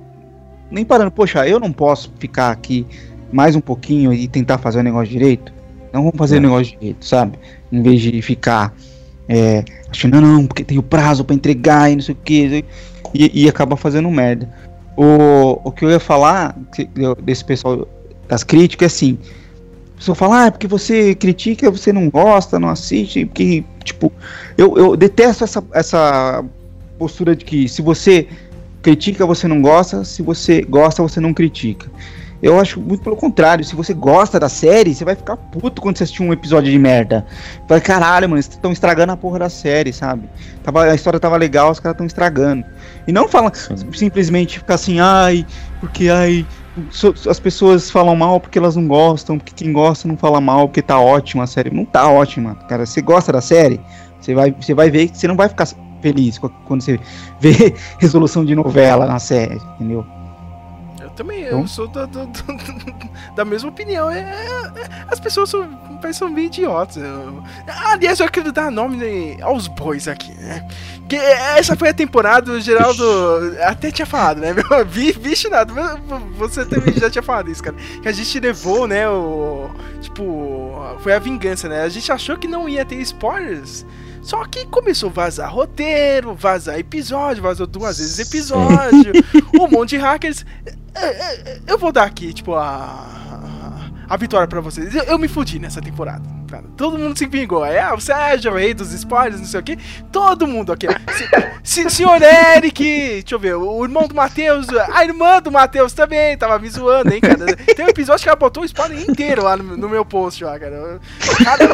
nem parando. Poxa, eu não posso ficar aqui mais um pouquinho e tentar fazer o negócio direito. Não vamos fazer é. o negócio direito, sabe? Em vez de ficar é, achando, não, não, porque tem o prazo para entregar e não sei o que, e, e acaba fazendo merda. O, o que eu ia falar desse pessoal das críticas é assim. A pessoa fala, ah, é porque você critica, você não gosta, não assiste, porque, tipo, eu, eu detesto essa, essa postura de que se você critica, você não gosta, se você gosta, você não critica. Eu acho muito pelo contrário. Se você gosta da série, você vai ficar puto quando você assistir um episódio de merda. Vai, caralho, mano, estão estragando a porra da série, sabe? Tava, a história tava legal, os caras estão estragando. E não fala simplesmente ficar assim, ai, porque ai. So, as pessoas falam mal porque elas não gostam, porque quem gosta não fala mal, porque tá ótima a série. Não tá ótima, cara. Você gosta da série, você vai, você vai ver que você não vai ficar feliz quando você [LAUGHS] vê resolução de novela na série, entendeu? Também, eu sou da, da, da, mesma opinião. É, é, as pessoas são, são meio idiotas. Eu, aliás, eu quero dar nome aos bois aqui, né? Que essa foi a temporada, o Geraldo até tinha falado, né? [LAUGHS] Vixe, nada, você também já tinha falado isso, cara. Que a gente levou, né? O. Tipo, foi a vingança, né? A gente achou que não ia ter spoilers. Só que começou a vazar roteiro, vazar episódio, vazou duas vezes episódio, um monte de hackers. É, é, eu vou dar aqui, tipo, a, a vitória para vocês. Eu, eu, me fudi nessa temporada. Todo mundo se vingou. É, o Sérgio, rei dos spoilers, não sei o que. Todo mundo aqui. Se, se, senhor Eric, deixa eu ver, o irmão do Matheus, a irmã do Matheus também tava me zoando, hein, cara. Tem um episódio que ela botou o spoiler inteiro lá no, no meu post, lá, cara. cara.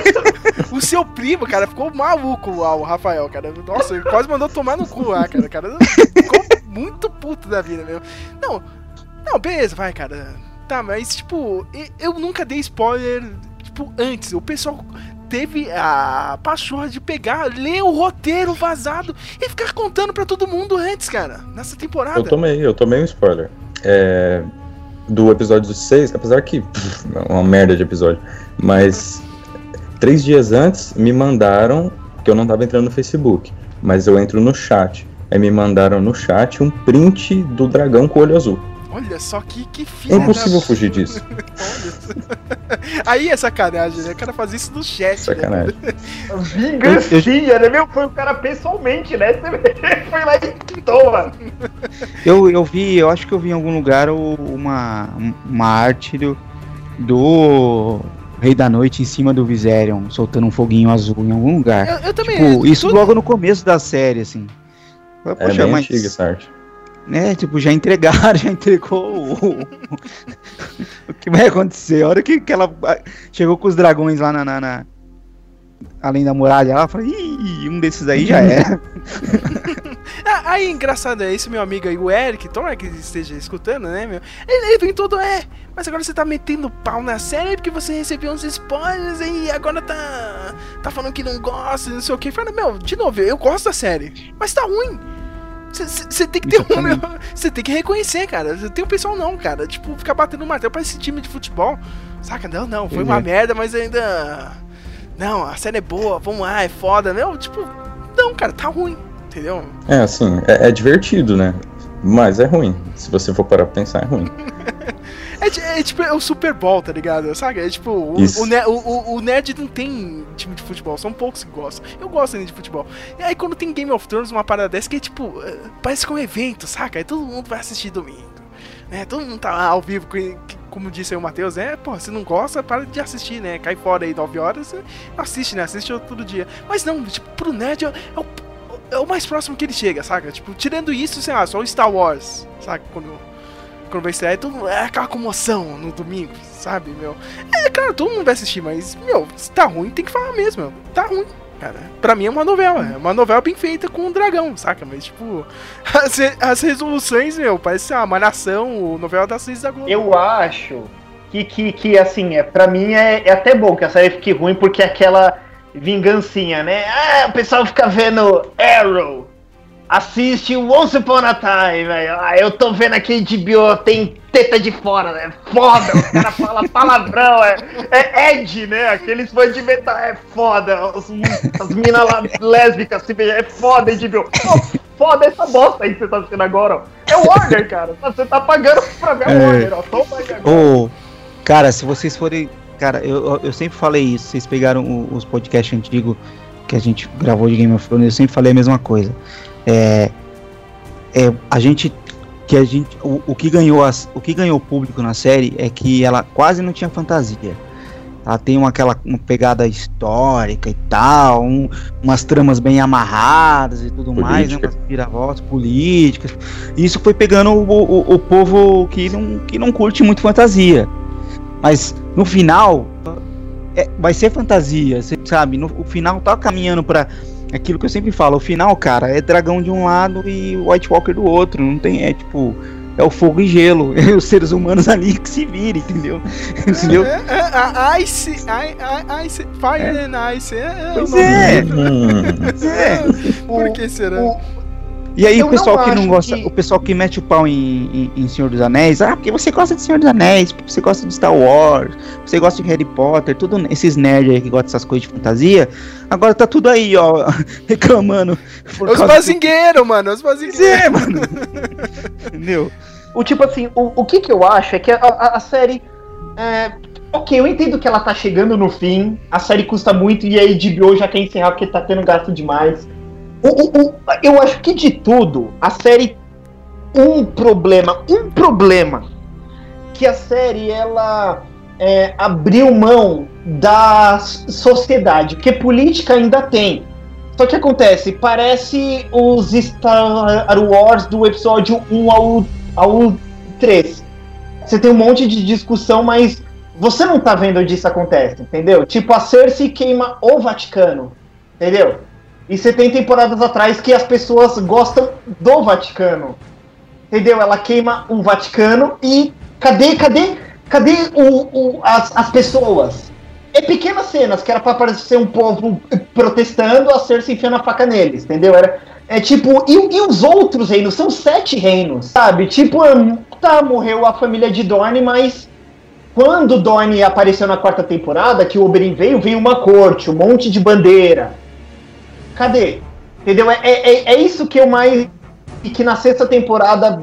O seu primo, cara, ficou maluco lá, o Rafael, cara. Nossa, ele quase mandou tomar no cu lá, cara. cara ficou muito puto da vida, meu. Não, não, beleza, vai, cara. Tá, mas tipo, eu nunca dei spoiler, tipo, antes. O pessoal teve a pachorra de pegar, ler o roteiro vazado e ficar contando para todo mundo antes, cara, nessa temporada. Eu tomei, eu tomei um spoiler. É, do episódio 6, apesar que pff, é uma merda de episódio, mas três dias antes me mandaram, que eu não tava entrando no Facebook, mas eu entro no chat. Aí me mandaram no chat um print do dragão com olho azul. Olha só que, que filha É impossível da... fugir disso. [LAUGHS] Aí é sacanagem, né? O cara faz isso no chat. Né? Sacanagem. Né? Vingancinha, né? Meu, foi o cara pessoalmente, né? Você [LAUGHS] foi lá e toma. Eu, eu vi, eu acho que eu vi em algum lugar uma, uma arte do, do Rei da Noite em cima do Viserion, soltando um foguinho azul em algum lugar. Eu, eu também. Tipo, isso tudo... logo no começo da série, assim. Poxa, é bem mas... antiga essa arte né, tipo, já entregaram, [LAUGHS] já entregou o, o que vai acontecer. A hora que, que ela chegou com os dragões lá na, na, na além da muralha, ela falou, ih, um desses aí já é. [LAUGHS] ah, aí, engraçado, é esse meu amigo aí, o Eric, tomara que esteja escutando, né, meu? Ele, ele vem todo, é, mas agora você tá metendo pau na série porque você recebeu uns spoilers e agora tá, tá falando que não gosta, não sei o que. Fala, meu, de novo, eu gosto da série, mas tá ruim. Você tem que ter um. Você tem que reconhecer, cara. Tem o pessoal não, cara. Tipo, ficar batendo martelo pra esse time de futebol. Saca? Não, não, foi uma merda, mas ainda. Não, a série é boa, vamos lá, é foda. Não, tipo, não, cara, tá ruim, entendeu? É, assim, é, é divertido, né? Mas é ruim. Se você for parar pra pensar, é ruim. [LAUGHS] É, é, tipo é o Super Bowl, tá ligado? Sabe? É tipo, o, o, o, o, nerd não tem time de futebol, são poucos que gostam. Eu gosto de futebol. E aí quando tem Game of Thrones, uma parada dessa que é tipo, é, parece que é um evento, saca? Aí todo mundo vai assistir domingo. Né? Todo mundo tá lá ao vivo, como disse aí o Matheus, é, pô, se não gosta, para de assistir, né? Cai fora aí 9 horas, assiste, né? Assiste todo dia. Mas não, tipo, pro nerd é, é o, é o mais próximo que ele chega, saca? Tipo, tirando isso, sei lá, só o Star Wars, saca? Quando quando vai estrear, todo, é aquela comoção no domingo, sabe, meu? É, claro, todo mundo vai assistir, mas, meu, se tá ruim, tem que falar mesmo, meu. Tá ruim, cara. Pra mim é uma novela, é uma novela bem feita com um dragão, saca? Mas, tipo, [LAUGHS] as, as resoluções, meu, parece uma malhação, novela das seis da Globo. Eu acho que, que, que assim, é, pra mim é, é até bom que a série fique ruim, porque é aquela vingancinha, né? Ah, o pessoal fica vendo Arrow, Assiste Once Upon a Time, velho. Ah, eu tô vendo aqui de bio, tem teta de fora, né? Foda, o cara fala [LAUGHS] palavrão, é, é Ed, né? Aqueles fãs de metal, é foda. Os, as minas lá lésbicas, assim, é foda, Ed bio. foda essa bosta aí que você tá assistindo agora, ó. É o Warner, cara. Você tá pagando pra ver é. o Warner, ó. Toma aí agora. Oh, cara, se vocês forem. Cara, eu, eu sempre falei isso. Vocês pegaram os podcasts antigos que a gente gravou de Game of Thrones, eu sempre falei a mesma coisa. É, é, a gente que a gente o, o que ganhou as, o que ganhou público na série é que ela quase não tinha fantasia. Ela tem uma, aquela uma pegada histórica e tal, um, umas tramas bem amarradas e tudo Política. mais, né, umas viravoltas políticas. Isso foi pegando o, o, o, povo que não, que não curte muito fantasia. Mas no final, é, vai ser fantasia, você sabe? No, o final tá caminhando para aquilo que eu sempre falo. O final, cara, é dragão de um lado e White Walker do outro. Não tem, é tipo é o fogo e gelo. É [LAUGHS] os seres humanos ali que se virem, entendeu? [LAUGHS] entendeu? É, é, é, ice, ice, fire é. and ice. É, pois [LAUGHS] é. Pois é. Por que será? O, e aí eu o pessoal que não gosta, que... o pessoal que mete o pau em, em, em, Senhor dos Anéis, ah, porque você gosta de Senhor dos Anéis, porque você gosta de Star Wars, você gosta de Harry Potter, tudo esses nerds aí que gostam dessas coisas de fantasia, agora tá tudo aí, ó, [LAUGHS] reclamando. Os bazingueiros, do... mano, os bazingueiros. É, mano. [LAUGHS] Entendeu? O tipo assim, o, o que que eu acho é que a, a, a série é, ok, eu entendo que ela tá chegando no fim, a série custa muito e a HBO já quer encerrar porque tá tendo gasto demais. O, o, eu acho que de tudo, a série. Um problema, um problema. Que a série ela é, abriu mão da sociedade, porque política ainda tem. Só que acontece, parece os Star Wars do episódio 1 ao, ao 3. Você tem um monte de discussão, mas você não tá vendo onde isso acontece, entendeu? Tipo, a Cersei queima o Vaticano, entendeu? E você tem temporadas atrás que as pessoas gostam do Vaticano. Entendeu? Ela queima o Vaticano e cadê, cadê, cadê o, o as, as pessoas? É pequenas cenas que era para parecer um povo protestando, a ser se enfiando a faca neles, entendeu? Era, é tipo, e, e, os outros reinos? São sete reinos, sabe? Tipo, tá, morreu a família de Dorne, mas quando Dorne apareceu na quarta temporada, que o Oberyn veio, veio uma corte, um monte de bandeira Cadê? Entendeu? É, é, é isso que eu mais. que na sexta temporada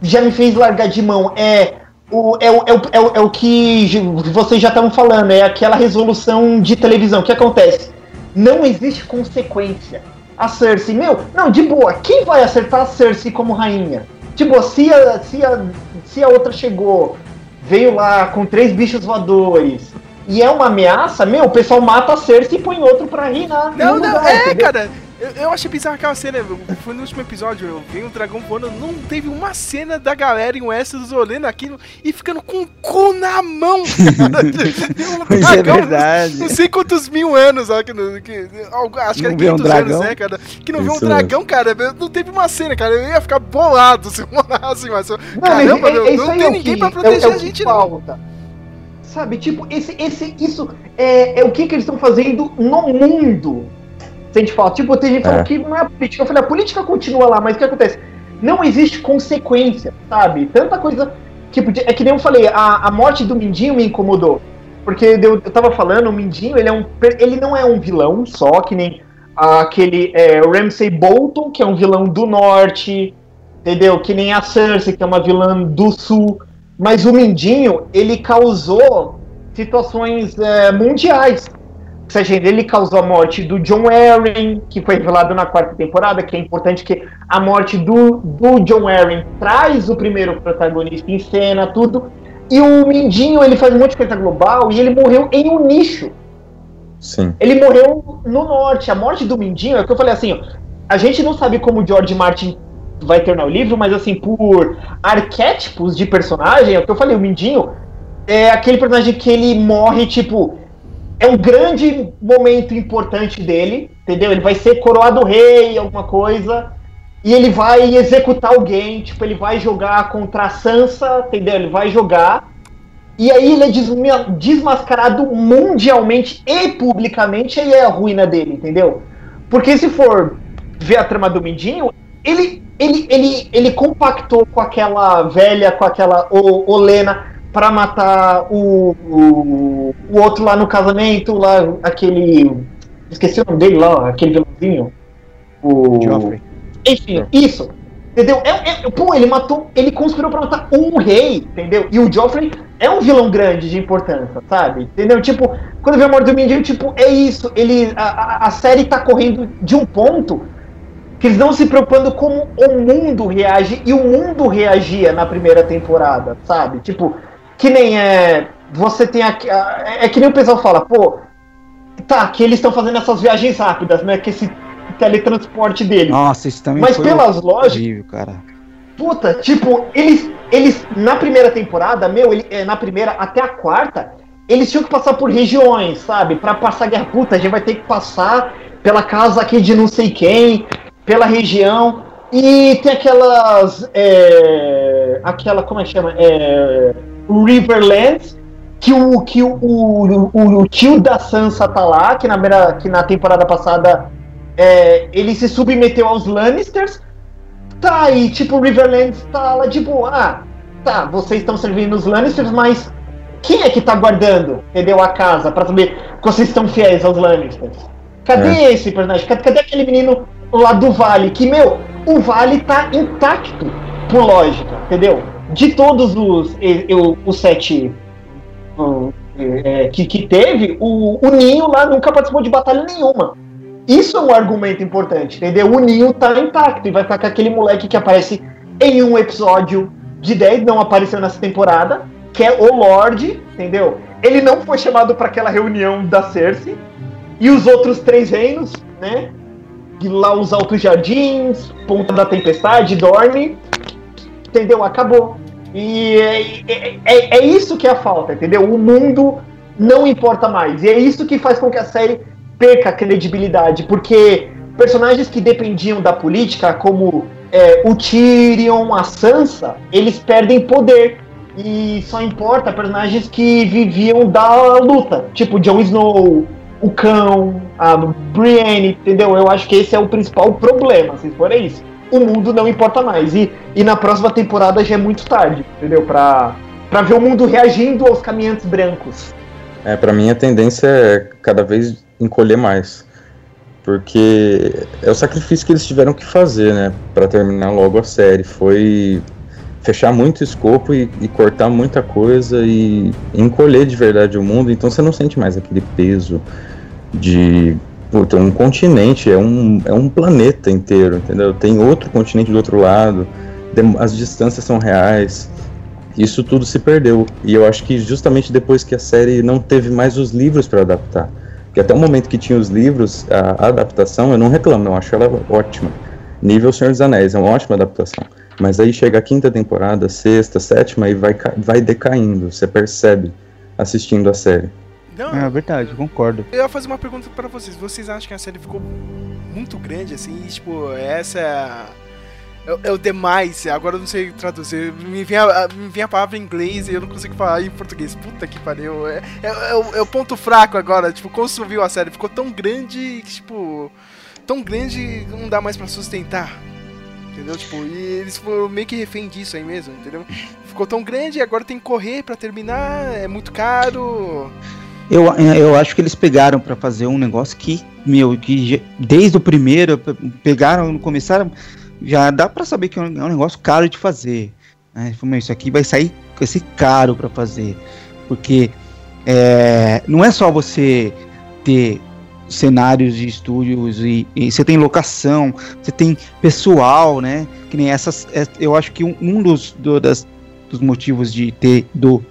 já me fez largar de mão. É o, é, o, é, o, é, o, é o que vocês já estavam falando, é aquela resolução de televisão. O que acontece? Não existe consequência. A Cersei, meu, não, de boa, quem vai acertar a Cersei como rainha? Tipo, se a, se a, se a outra chegou, veio lá com três bichos voadores, e é uma ameaça, meu, o pessoal mata a Cersei e põe outro pra reinar. Não, não, lugar, é, entendeu? cara. Eu, eu achei bizarro aquela cena. Foi no último episódio, eu vi um dragão voando. Não teve uma cena da galera em Westeros olhando aquilo e ficando com o cu na mão. [LAUGHS] um dragão, é verdade. Não sei quantos mil anos, ó, que, que, acho que era 500 um anos, né, cara? Que não viu um dragão, cara. Não teve uma cena, cara. Eu ia ficar bolado [LAUGHS] se morasse, mas. Não, caramba, é, é, não, não tem ninguém que, pra proteger é, a gente, falta. Sabe, tipo, esse, esse, isso é, é o que, que eles estão fazendo no mundo. Se a gente fala, tipo, tem gente falando é. que não é a política. Eu falei, a política continua lá, mas o que acontece? Não existe consequência, sabe? Tanta coisa. Tipo, é que nem eu falei, a, a morte do Mindinho me incomodou. Porque eu, eu tava falando, o Mindinho, ele, é um, ele não é um vilão só, que nem aquele é, Ramsay Bolton, que é um vilão do norte, entendeu? Que nem a Cersei, que é uma vilã do sul. Mas o Mindinho, ele causou situações é, mundiais. Ou seja, ele causou a morte do John Arryn, que foi revelado na quarta temporada, que é importante que a morte do, do John Arryn traz o primeiro protagonista em cena, tudo. E o Mindinho, ele faz um monte de coisa global e ele morreu em um nicho. Sim. Ele morreu no norte. A morte do Mindinho, é o que eu falei assim, ó, a gente não sabe como o George Martin vai ter no livro, mas assim, por arquétipos de personagem, é o que eu falei, o Mindinho é aquele personagem que ele morre, tipo, é um grande momento importante dele, entendeu? Ele vai ser coroado rei, alguma coisa, e ele vai executar alguém, tipo, ele vai jogar contra a Sansa, entendeu? Ele vai jogar, e aí ele é desmascarado mundialmente e publicamente, e é a ruína dele, entendeu? Porque se for ver a trama do Mindinho, ele, ele, ele, ele compactou com aquela velha, com aquela o, Olena para matar o, o, o, outro lá no casamento, lá aquele. Esqueci o nome dele lá, aquele vilãozinho. O. Joffrey. enfim, isso. Entendeu? É, é, pô, ele matou. Ele conspirou pra matar um rei, entendeu? E o Joffrey é um vilão grande de importância, sabe? Entendeu? Tipo, quando vê a morte do Mindinho, tipo, é isso. Ele, a, a série tá correndo de um ponto que eles não se preocupando como o mundo reage e o mundo reagia na primeira temporada, sabe? Tipo, que nem é. Você tem. É que nem o pessoal fala, pô, tá, que eles estão fazendo essas viagens rápidas, né? Que esse teletransporte dele. Nossa, isso também Mas pelas lógicas. cara. Puta, tipo, eles. Eles. Na primeira temporada, meu, ele, é, na primeira até a quarta, eles tinham que passar por regiões, sabe? Para passar guerra. Puta, a gente vai ter que passar pela casa aqui de não sei quem, pela região. E tem aquelas. É, aquela. Como é que chama? É, Riverlands. Que, o, que o, o, o, o, tio da Sansa tá lá, que na, que na temporada passada é, ele se submeteu aos Lannisters. Tá aí, tipo, Riverlands tá lá de boa. Ah, tá, vocês estão servindo os Lannisters, mas quem é que tá guardando, entendeu, a casa, para saber que vocês estão fiéis aos Lannisters? Cadê é. esse personagem? Cadê aquele menino lá do Vale? Que, meu, o Vale tá intacto, por lógica, entendeu? De todos os, eu, os sete é, que, que teve, o, o Ninho lá nunca participou de batalha nenhuma. Isso é um argumento importante, entendeu? O Ninho tá intacto e vai ficar com aquele moleque que aparece em um episódio de 10, não apareceu nessa temporada, que é o Lorde, entendeu? Ele não foi chamado para aquela reunião da Cersei. E os outros três reinos, né? Lá os Altos Jardins, Ponta da Tempestade, Dorme. Entendeu? Acabou. E é, é, é, é, isso que é a falta, entendeu? O mundo não importa mais. E é isso que faz com que a série perca a credibilidade, porque personagens que dependiam da política, como é, o Tyrion, a Sansa, eles perdem poder. E só importa personagens que viviam da luta, tipo Jon Snow, o Cão, a Brienne, entendeu? Eu acho que esse é o principal problema, se for isso o mundo não importa mais. E, e na próxima temporada já é muito tarde, entendeu? Pra, pra ver o mundo reagindo aos caminhantes brancos. É, pra mim a tendência é cada vez encolher mais. Porque é o sacrifício que eles tiveram que fazer, né? Pra terminar logo a série. Foi fechar muito escopo e, e cortar muita coisa e encolher de verdade o mundo. Então você não sente mais aquele peso de puta, um continente, é um, é um planeta inteiro, entendeu? Tem outro continente do outro lado, as distâncias são reais. Isso tudo se perdeu. E eu acho que justamente depois que a série não teve mais os livros para adaptar. Porque até o momento que tinha os livros, a, a adaptação, eu não reclamo, eu acho ela ótima. Nível Senhor dos Anéis, é uma ótima adaptação. Mas aí chega a quinta temporada, sexta, sétima e vai, vai decaindo. Você percebe assistindo a série. Não, é verdade, concordo. Eu ia fazer uma pergunta para vocês. Vocês acham que a série ficou muito grande, assim? E, tipo, essa é, é, é, o demais. Agora eu não sei traduzir. Me vem, a, me vem a palavra em inglês e eu não consigo falar em português. Puta que pariu. É, é, é, o, é o ponto fraco agora. Tipo, como subiu a série? Ficou tão grande que, tipo. Tão grande não dá mais para sustentar. Entendeu? Tipo, e eles foram meio que refém disso aí mesmo, entendeu? Ficou tão grande e agora tem que correr para terminar, é muito caro. Eu, eu acho que eles pegaram para fazer um negócio que, meu, que desde o primeiro pegaram, começaram, já dá para saber que é, é um negócio caro de fazer. Né? Isso aqui vai sair, vai ser caro para fazer, porque é, não é só você ter cenários de estúdios e, e, você tem locação, você tem pessoal, né? Que nem essas, é, eu acho que um, um dos, do, das, dos motivos de ter do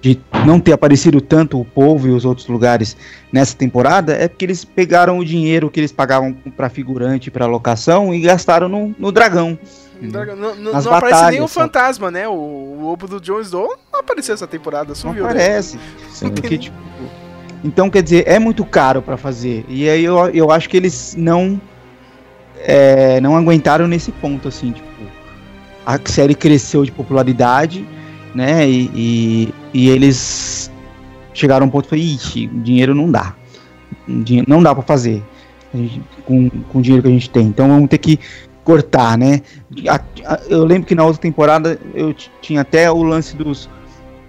de não ter aparecido tanto o povo e os outros lugares nessa temporada é porque eles pegaram o dinheiro que eles pagavam para figurante, para locação e gastaram no, no dragão. Não, não, não aparece nem o fantasma, né? O, o lobo do Jon Snow não apareceu essa temporada, sumiu. Não né? aparece. [LAUGHS] Porque, tipo, então, quer dizer, é muito caro para fazer. E aí eu, eu acho que eles não é, não aguentaram nesse ponto, assim, tipo, a série cresceu de popularidade né? E, e, e eles chegaram a um ponto e falaram, ixi, dinheiro não dá. Dinheiro não dá para fazer gente, com, com o dinheiro que a gente tem. Então vamos ter que cortar, né? A, a, eu lembro que na outra temporada eu tinha até o lance dos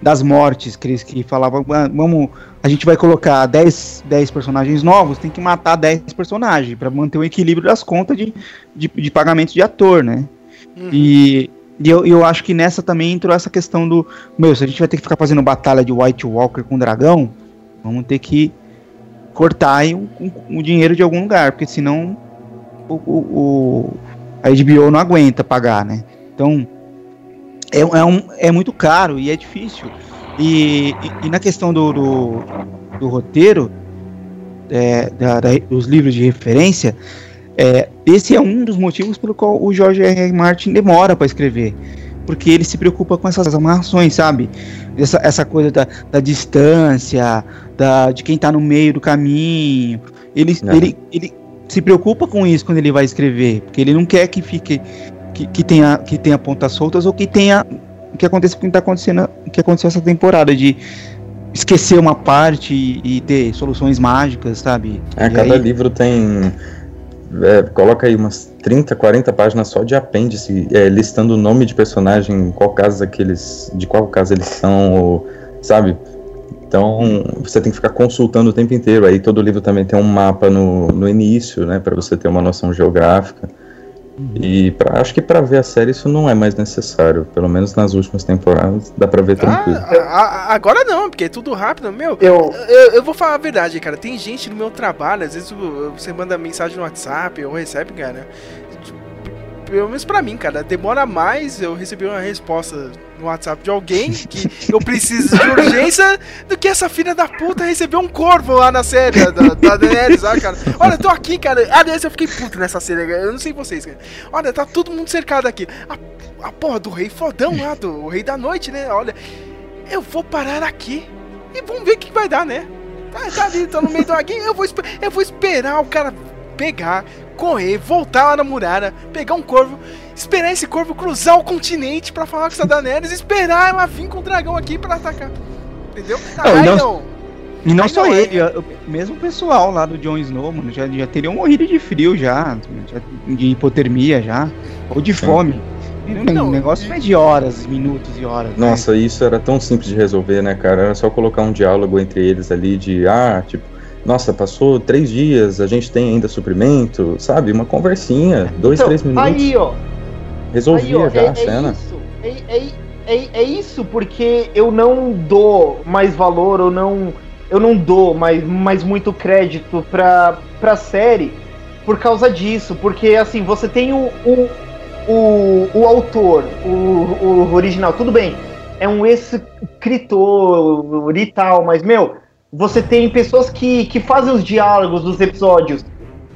das mortes, eles que falavam, ah, vamos, a gente vai colocar 10, 10 personagens novos, tem que matar 10 personagens para manter o equilíbrio das contas de, de, de pagamento de ator, né? Uhum. E, e eu, eu acho que nessa também entrou essa questão do, meu, se a gente vai ter que ficar fazendo batalha de White Walker com dragão, vamos ter que cortar o, o, o dinheiro de algum lugar, porque senão o, o, a HBO não aguenta pagar, né? Então, é, é, um, é muito caro e é difícil. E, e, e na questão do, do, do roteiro, é, da, da, dos livros de referência, é, esse é um dos motivos pelo qual o George R. R. Martin demora para escrever. Porque ele se preocupa com essas amarrações, sabe? Essa, essa coisa da, da distância, da, de quem está no meio do caminho. Ele, ele, ele se preocupa com isso quando ele vai escrever. Porque ele não quer que fique que, que, tenha, que tenha pontas soltas ou que tenha o que acontece com o que tá acontecendo que aconteceu essa temporada de esquecer uma parte e, e ter soluções mágicas, sabe? É, cada aí... livro tem é, coloca aí umas 30, 40 páginas só de apêndice, é, listando o nome de personagem, qual casa que eles, de qual casa eles são, ou, sabe? Então você tem que ficar consultando o tempo inteiro. Aí todo livro também tem um mapa no, no início, né, para você ter uma noção geográfica. E pra, acho que para ver a série isso não é mais necessário. Pelo menos nas últimas temporadas dá pra ver tranquilo. Ah, agora não, porque é tudo rápido. Meu, eu... eu... Eu, vou falar a verdade, cara. Tem gente no meu trabalho, às vezes você manda mensagem no WhatsApp ou recebe, cara pelo menos pra mim, cara, demora mais eu receber uma resposta no WhatsApp de alguém que eu preciso de urgência do que essa filha da puta receber um corvo lá na série da, da Daenerys, ah, cara. Olha, eu tô aqui, cara. Aliás, eu fiquei puto nessa série, eu não sei vocês, cara. Olha, tá todo mundo cercado aqui. A, a porra do rei fodão lá, do rei da noite, né? Olha, eu vou parar aqui e vamos ver o que vai dar, né? Tá, tá ali, tô no meio do aqui, eu vou, eu vou esperar o cara pegar, correr, voltar lá na muralha, pegar um corvo, esperar esse corvo cruzar o continente para falar com essa Daenerys, esperar ela vir com o dragão aqui para atacar. Entendeu? Não, Ai, não. não. E não Ai, só não é. ele, é. mesmo o pessoal lá do Jon Snow, mano, já, já teriam morrido de frio já, já de hipotermia já, ou de fome. Não, o negócio é de horas, minutos e horas. Né? Nossa, né? isso era tão simples de resolver, né, cara? Era só colocar um diálogo entre eles ali de, ah, tipo, nossa, passou três dias, a gente tem ainda suprimento, sabe? Uma conversinha, dois, então, três minutos. Aí, ó. Resolvia aí, ó, já é, a cena. É isso, é, é, é, é, isso porque eu não dou mais valor, ou não. Eu não dou mais, mais muito crédito pra, pra série por causa disso. Porque assim, você tem o, o, o, o autor, o, o original, tudo bem. É um escritor e tal, mas, meu, você tem pessoas que, que fazem os diálogos dos episódios.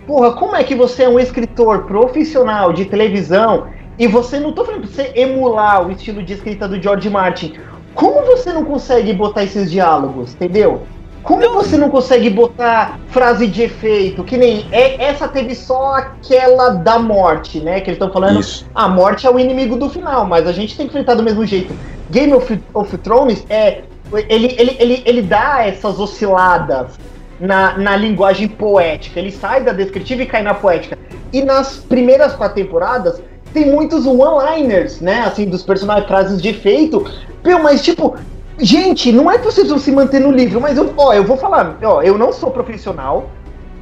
Porra, como é que você é um escritor profissional de televisão e você não tô falando pra você emular o estilo de escrita do George Martin? Como você não consegue botar esses diálogos, entendeu? Como não. você não consegue botar frase de efeito? Que nem é, essa teve só aquela da morte, né? Que eles estão falando. Isso. A morte é o inimigo do final, mas a gente tem que enfrentar do mesmo jeito. Game of, of Thrones é ele, ele, ele, ele dá essas osciladas na, na linguagem poética. Ele sai da descritiva e cai na poética. E nas primeiras quatro temporadas, tem muitos one-liners, né? Assim, dos personagens, frases de efeito. Meu, mas tipo, gente, não é que vocês vão se manter no livro, mas eu, ó, eu vou falar, ó, eu não sou profissional,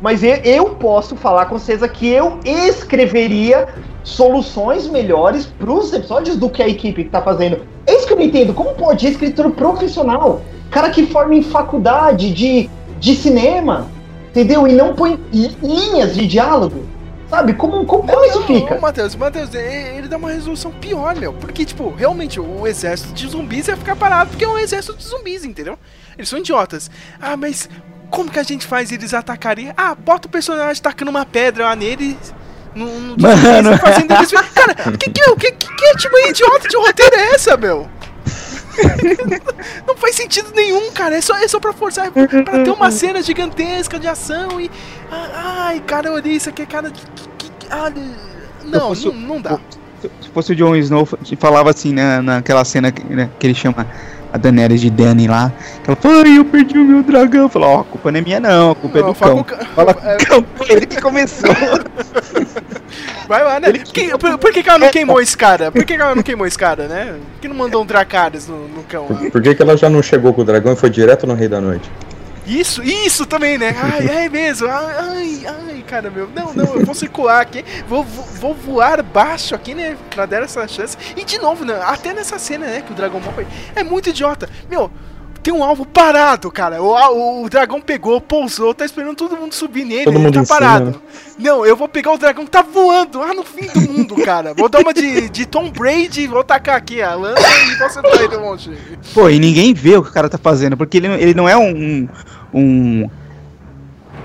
mas eu, eu posso falar com certeza que eu escreveria soluções melhores para os episódios do que a equipe está fazendo. É isso que eu não entendo. Como pode escritor profissional, cara que forma em faculdade de, de cinema, entendeu? E não põe linhas de diálogo. Sabe? Como, como, não, isso fica? Matheus, Matheus, ele dá uma resolução pior, meu. Porque, tipo, realmente, o exército de zumbis ia ficar parado porque é um exército de zumbis, entendeu? Eles são idiotas. Ah, mas como que a gente faz eles atacarem? Ah, bota o personagem tacando uma pedra lá neles no, no [LAUGHS] Mano. fazendo eles. Cara, [LAUGHS] que, que, que, que, que tipo idiota de roteiro é essa, meu? [LAUGHS] não faz sentido nenhum, cara. É só, é só pra forçar. Pra ter uma cena gigantesca de ação e. Ai, cara, olha isso aqui, cara. Que, que, que, ah, não, fosse, não, não dá. Se fosse o Jon Snow, falava assim, né, naquela cena que, né, que ele chama a Daenerys de Dany lá. Que ela fala, ai, eu perdi o meu dragão. Falou, ó, oh, a culpa não é minha não, a culpa não, [LAUGHS] é do cão. Fala, é... cão, ele que começou. [LAUGHS] Vai lá, né? Que, por, por, que, que ela não queimou esse cara? Por que, que ela não queimou esse cara, né? Por que não mandou um Dracarys no, no cão? Por, por que, que ela já não chegou com o dragão e foi direto no Rei da Noite? Isso, isso também, né? Ai, é mesmo. Ai, ai, cara, meu. Não, não, eu vou circular aqui. Vou, vou, voar baixo aqui, né? Pra dar essa chance. E de novo, né? Até nessa cena, né? Que o dragão morre. É muito idiota. Meu, tem um alvo parado, cara. O, o, o, dragão pegou, pousou, tá esperando todo mundo subir nele, todo ele mundo tá parado. Cima, né? Não, eu vou pegar o dragão que tá voando lá no fim do mundo, [LAUGHS] cara. Vou dar uma de, de Tom Brady, vou tacar aqui a lança e você vai de monte. Pô, e ninguém vê o que o cara tá fazendo, porque ele, ele não é um, um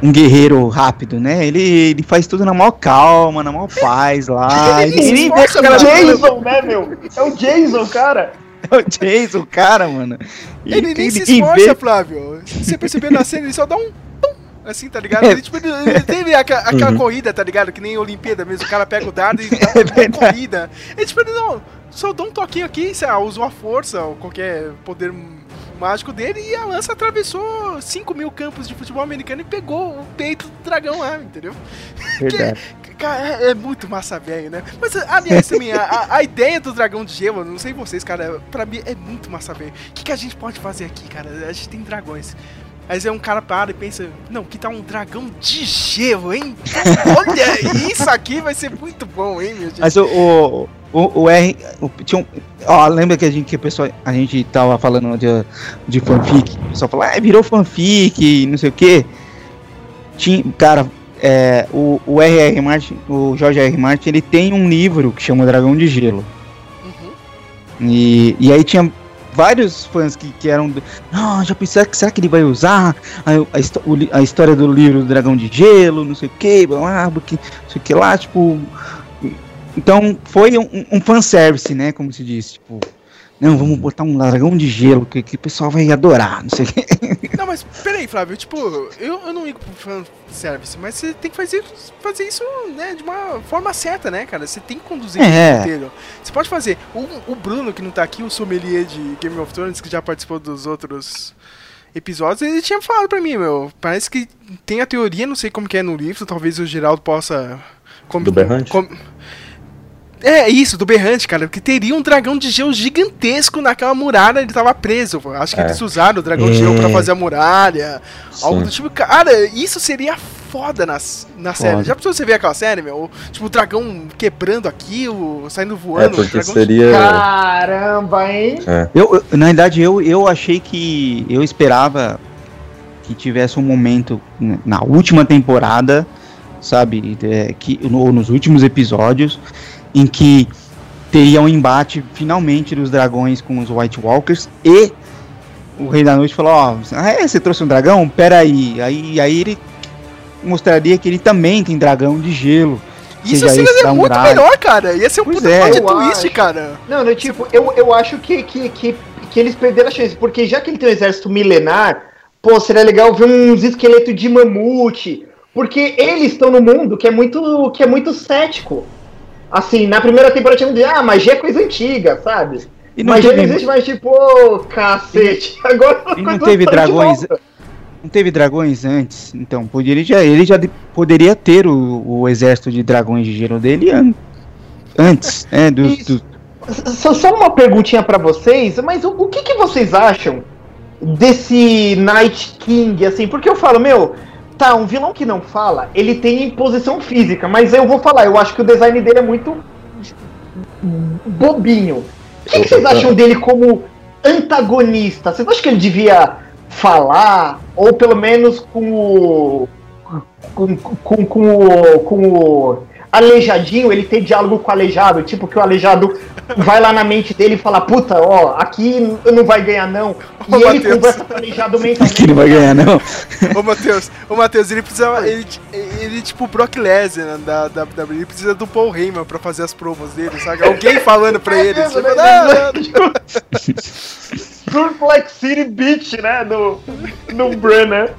um guerreiro rápido, né? Ele, ele faz tudo na maior calma, na maior paz lá. [LAUGHS] ele, ele, ele, é o Jason, né, meu? É o Jason, cara. É [LAUGHS] o Jason, cara, mano. E ele nem se [LAUGHS] esforça, vê... Flávio. Você percebeu na cena, ele só dá um assim, tá ligado? É. Ele, tipo, ele teve aquela, [LAUGHS] aquela uhum. corrida, tá ligado? Que nem Olimpíada mesmo, o cara pega o dado e dá uma é corrida. Ele, tipo, ele não, só dá um toquinho aqui, sei lá, usou a força ou qualquer poder mágico dele e a lança atravessou 5 mil campos de futebol americano e pegou o peito do dragão lá, entendeu? [LAUGHS] Verdade. Que, cara, é, muito massa velho, né? Mas, aliás, também, a, a, ideia do dragão de gelo, não sei vocês, cara, pra mim é muito massa velho. O que, que a gente pode fazer aqui, cara? A gente tem dragões. Aí é um cara para e pensa, não, que tá um dragão de gelo, hein? [LAUGHS] Olha, isso aqui vai ser muito bom, hein, meu Deus. Mas o, o, o, o R. O, tinha um, ó, lembra que a gente, que a, pessoa, a gente tava falando de, de fanfic? O pessoal falou, ah, virou fanfic, não sei o que. Tinha, cara, é, o, o R.R. Martin, o Jorge R. Martin, ele tem um livro que chama Dragão de Gelo. Uhum. E, e aí tinha vários fãs que, que eram. Não, já pensei que será que ele vai usar a, a, a, história do livro do Dragão de Gelo, não sei o que, blá, blá, não sei o que lá, tipo. Então foi um, um fanservice, né? Como se diz, tipo. Não, vamos botar um dragão de gelo que, que o pessoal vai adorar, não sei o que. Não, mas peraí, Flávio, tipo, eu, eu não ligo pro fanservice, mas você tem que fazer, fazer isso, né, de uma forma certa, né, cara? Você tem que conduzir é. inteiro. Você pode fazer. O, o Bruno, que não tá aqui, o sommelier de Game of Thrones, que já participou dos outros episódios, ele tinha falado pra mim, meu, parece que tem a teoria, não sei como que é no livro, talvez o Geraldo possa... Com, Do Berrante? Com, é, isso, do Berrante, cara. Porque teria um dragão de gelo gigantesco naquela muralha, ele tava preso. Acho que é. eles usaram o dragão é. de gelo pra é. fazer a muralha. Sim. Algo do tipo. Cara, isso seria foda nas, na foda. série. Já precisou você ver aquela série, meu? Tipo, o dragão quebrando aquilo, saindo voando. É, porque seria. De... Caramba, hein? É. Eu, eu, na verdade, eu, eu achei que. Eu esperava que tivesse um momento na última temporada, sabe? É, que, no, nos últimos episódios em que teria um embate finalmente dos dragões com os White Walkers e o Rei da Noite falou, ó, oh, ah, é, você trouxe um dragão? Pera aí. aí. Aí ele mostraria que ele também tem dragão de gelo. Isso seria é muito melhor, cara. Ia ser um puta é. twist, acho. cara. Não, não, tipo, eu, eu acho que, que, que, que eles perderam a chance, porque já que ele tem um exército milenar, pô, seria legal ver uns esqueletos de mamute, porque eles estão no mundo que é muito, que é muito cético. Assim, na primeira temporada tinha um de, ah, magia é coisa antiga, sabe? E não magia teve... não existe mais, tipo, oh, cacete. Agora e [LAUGHS] não teve dragões. Não teve dragões antes, então poderia já, ele já poderia ter o, o exército de dragões de gelo dele an antes, né? Do, do... Só, só uma perguntinha para vocês, mas o, o que, que vocês acham desse Night King, assim? Porque eu falo, meu, Tá, um vilão que não fala, ele tem imposição física, mas eu vou falar, eu acho que o design dele é muito bobinho. O que, que vocês acham dele como antagonista? Vocês acham que ele devia falar? Ou pelo menos com o. com, com, com o. com o aleijadinho, ele tem diálogo com o aleijado, tipo que o aleijado vai lá na mente dele e fala, puta, ó, aqui não vai ganhar não. E ô, ele Mateus. conversa com o aleijado mentalmente. [LAUGHS] Aqui não vai ganhar não. ô Matheus, ô Matheus, ele precisa, ele, ele tipo Brock Lesnar da WWE, ele precisa do Paul Heyman pra fazer as promos dele, sabe? Alguém [LAUGHS] falando pra ele. É, tipo, né? Black [LAUGHS] City Beach, né, no, no Brenner.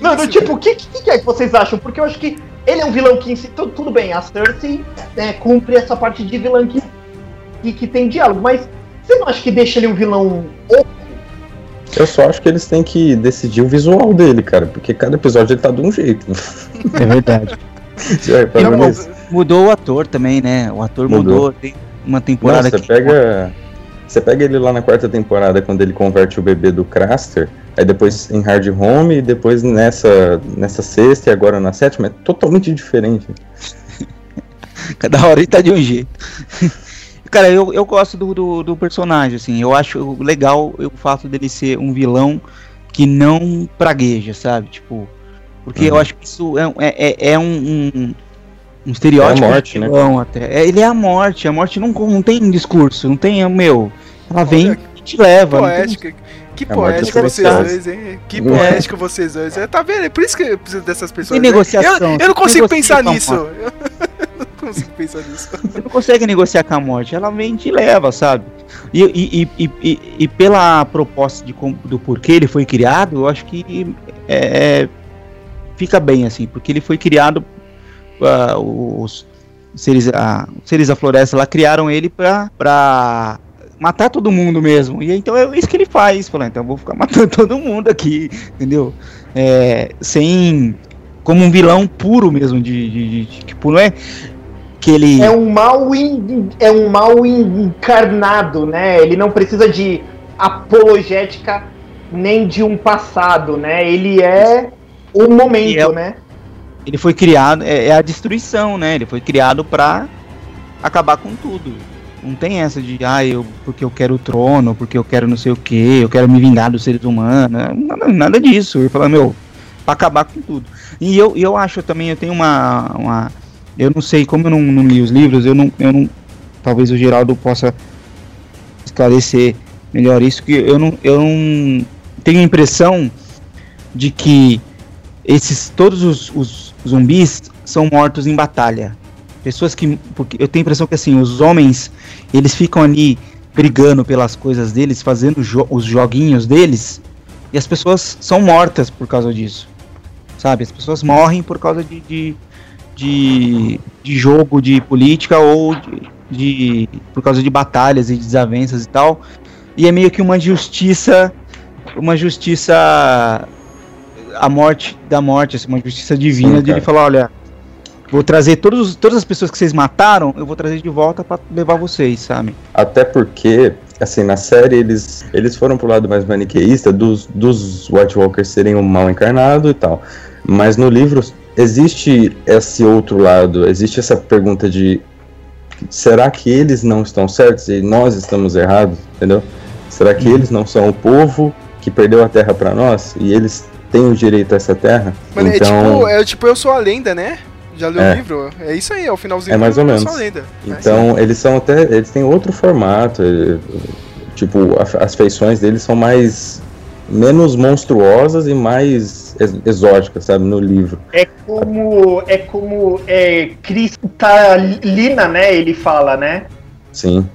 Não, no, tipo, o que, que, é que vocês acham? Porque eu acho que ele é um vilão que, tudo, tudo bem, a Cersei é, cumpre essa parte de vilão que, que, que, tem diálogo, mas você não acha que deixa ele um vilão oco? Eu só acho que eles têm que decidir o visual dele, cara, porque cada episódio ele tá de um jeito. É verdade. [LAUGHS] mudou o ator também, né? O ator mudou. mudou. Tem uma temporada você que. Pega, você pega ele lá na quarta temporada, quando ele converte o bebê do Craster, aí depois em Hard Home, e depois nessa, nessa sexta e agora na sétima, é totalmente diferente. [LAUGHS] Cada hora ele tá de um jeito. [LAUGHS] Cara, eu, eu gosto do, do, do, personagem, assim. Eu acho legal o fato dele ser um vilão que não pragueja, sabe? Tipo. Porque uhum. eu acho que isso é, é, é, é um, um, um, estereótipo. É a morte, né? Até. É, ele é a morte. A morte não, não tem discurso, não tem. Meu. Ela vem Olha, e te leva. Poética. Que poético vocês dois, hein? Que poético vocês dois. Tá vendo? É por isso que eu preciso dessas pessoas. Tem negociação. Eu, eu não consigo pensar nisso. [LAUGHS] consigo pensar nisso. [LAUGHS] Você não consegue negociar com a morte, ela vem e te leva, sabe? E, e, e, e, e pela proposta de, do porquê ele foi criado, eu acho que é, fica bem assim, porque ele foi criado. Uh, os seres, uh, seres da floresta lá criaram ele pra, pra matar todo mundo mesmo. E então é isso que ele faz. Falou, então vou ficar [LAUGHS] matando todo mundo aqui, entendeu? É, sem. Como um vilão puro mesmo, de, de, de, de tipo, não é que ele é um mal in, é um mal encarnado, né? Ele não precisa de apologética nem de um passado, né? Ele é o momento, é, né? Ele foi criado é, é, a destruição, né? Ele foi criado para acabar com tudo. Não tem essa de ah, eu porque eu quero o trono, porque eu quero não sei o que, eu quero me vingar dos seres humanos, nada, nada disso. Ele fala, meu, para acabar com tudo. E eu, eu acho também, eu tenho uma, uma eu não sei, como eu não, não, li os livros, eu não, eu não. Talvez o Geraldo possa esclarecer melhor isso, que eu não, eu não tenho a impressão de que esses todos os, os zumbis são mortos em batalha. Pessoas que. Porque eu tenho a impressão que assim, os homens, eles ficam ali brigando pelas coisas deles, fazendo jo os joguinhos deles, e as pessoas são mortas por causa disso. Sabe? As pessoas morrem por causa de, de de, de jogo de política ou de, de, por causa de batalhas e desavenças e tal. E é meio que uma justiça, uma justiça a morte da morte, assim, uma justiça divina Sim, de ele falar, olha, vou trazer todos, todas as pessoas que vocês mataram, eu vou trazer de volta para levar vocês, sabe? Até porque, assim, na série eles, eles foram pro lado mais maniqueísta dos, dos White Walkers serem um mal encarnado e tal. Mas no livro existe esse outro lado, existe essa pergunta de será que eles não estão certos e nós estamos errados, entendeu? Será que uhum. eles não são o povo que perdeu a terra para nós e eles têm o direito a essa terra? Mano, é então... é, tipo, é tipo eu sou a lenda, né? Já leu é. o livro? É isso aí, é o finalzinho. É mais ou menos. Então, é eles são até. Eles têm outro formato. Tipo, as feições deles são mais. Menos monstruosas e mais exótica, sabe, no livro. É como é como é cristalina, né? Ele fala, né? Sim.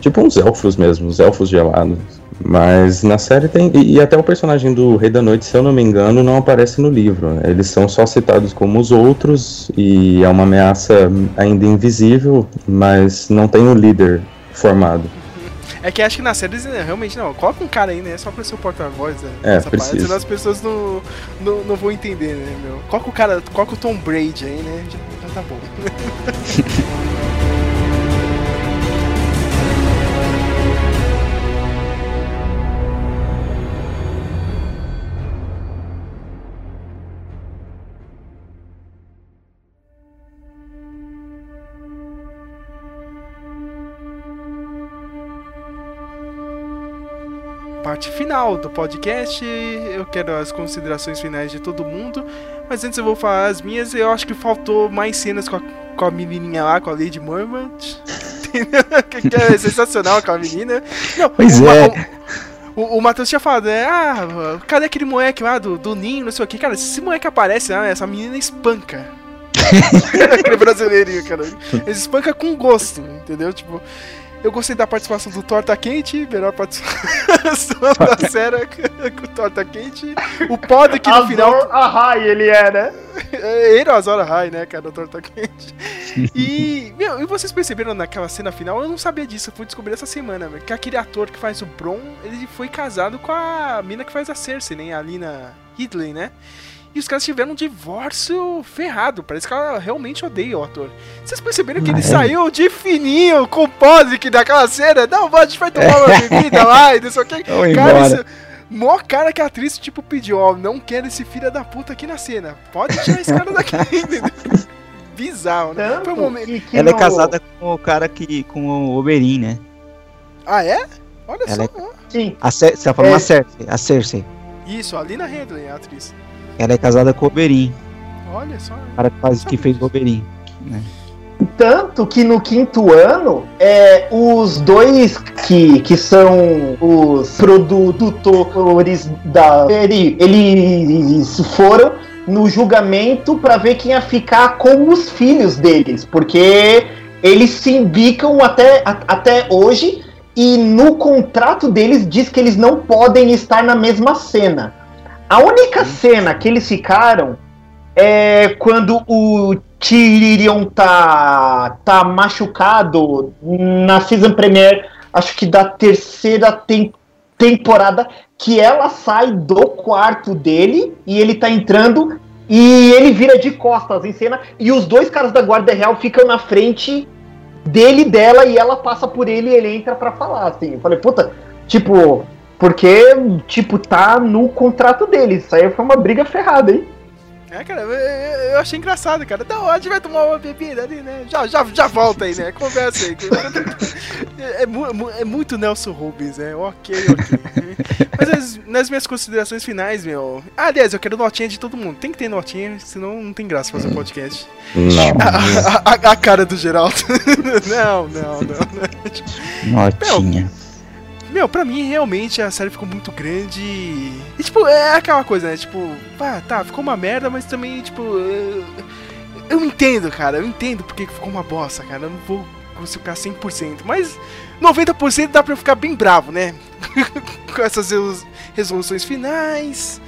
Tipo uns elfos mesmo, os elfos gelados. Mas na série tem. E, e, até o personagem do Rei da Noite, se eu não me engano, não aparece no livro. Eles são só citados como os outros, e é uma ameaça ainda invisível, mas não tem um líder formado. É que acho que na série eles né, realmente não. Coloca um cara aí, né? Só pra ser o porta-voz né, é, parte, senão as pessoas não, não, não vão entender, né, meu? Coloca o cara, coloca o Tom Brady aí, né? Já, já tá bom. [LAUGHS] parte final do podcast. Eu quero as considerações finais de todo mundo. Mas antes eu vou falar as minhas. Eu acho que faltou mais cenas com a, com a menininha lá, com a Lady Mormont. [LAUGHS] que é sensacional aquela menina. Não, pois uma, é. O, o, o Matheus tinha falado, né? Ah, cadê aquele moleque lá do, do Ninho, não sei o que. Cara, se esse moleque aparece lá, essa menina espanca. [LAUGHS] [LAUGHS] aquele brasileirinho, cara. Ele espanca com gosto, entendeu? Tipo, eu gostei da participação do Torta Quente, melhor participação [LAUGHS] da [LAUGHS] série [LAUGHS] com o Torta Quente. O Pod que no Azor final. Ahai, ele é, né? É, ele é o Azor Ahai, né, cara, o Torta Quente. E, meu, e vocês perceberam naquela cena final? Eu não sabia disso, eu fui descobrir essa semana, meu, que aquele ator que faz o Bron, ele foi casado com a mina que faz a Cersei, né? A Lina Ridley, né? E os caras tiveram um divórcio ferrado. Parece que ela realmente odeia o ator. Vocês perceberam que ele é. saiu de fininho com o Posic daquela cena? Não, a gente vai tomar uma bebida lá e não sei o que. Cara, isso, mó cara que a atriz, tipo, pediu, ó, não quero esse filho da puta aqui na cena. Pode tirar esse cara daqui, [LAUGHS] Bizarro, né? Tanto Foi um momento... Que, que ela é casada com o cara que. com o Oberyn, né? Ah, é? Olha ela só. É... Sim. A Cer você tá falando é. a Cersei. A Cersei. Isso, a Lina Handley, a atriz. Ela é casada com o Oberyn. Olha só. O cara que, faz, que fez o Oberyn. Né? Tanto que no quinto ano, é, os dois que, que são os produtores da série, eles foram no julgamento para ver quem ia ficar com os filhos deles, porque eles se indicam até, a, até hoje e no contrato deles diz que eles não podem estar na mesma cena. A única cena que eles ficaram é quando o Tyrion tá, tá machucado na season premiere, acho que da terceira tem, temporada, que ela sai do quarto dele e ele tá entrando e ele vira de costas em cena e os dois caras da guarda real ficam na frente dele dela e ela passa por ele e ele entra para falar assim. Eu falei, puta, tipo, porque, tipo, tá no contrato deles. Isso aí foi uma briga ferrada, hein? É, cara, eu, eu achei engraçado, cara. Da hora, a gente vai tomar uma bebida ali, né? Já, já, já volta aí, né? Conversa aí. É, é, é muito Nelson Rubens, né? Ok, ok. Mas as, nas minhas considerações finais, meu. Ah, aliás, eu quero notinha de todo mundo. Tem que ter notinha, senão não tem graça fazer podcast. Não. [LAUGHS] A, a, a cara do Geraldo. [LAUGHS] não, não, não. não. Notinha. Meu, meu, pra mim, realmente, a série ficou muito grande. E, tipo, é aquela coisa, né? Tipo, pá, tá, ficou uma merda, mas também, tipo. Eu, eu entendo, cara. Eu entendo porque ficou uma bosta, cara. Eu não vou ficar 100%. Mas 90% dá pra eu ficar bem bravo, né? [LAUGHS] Com essas resoluções finais.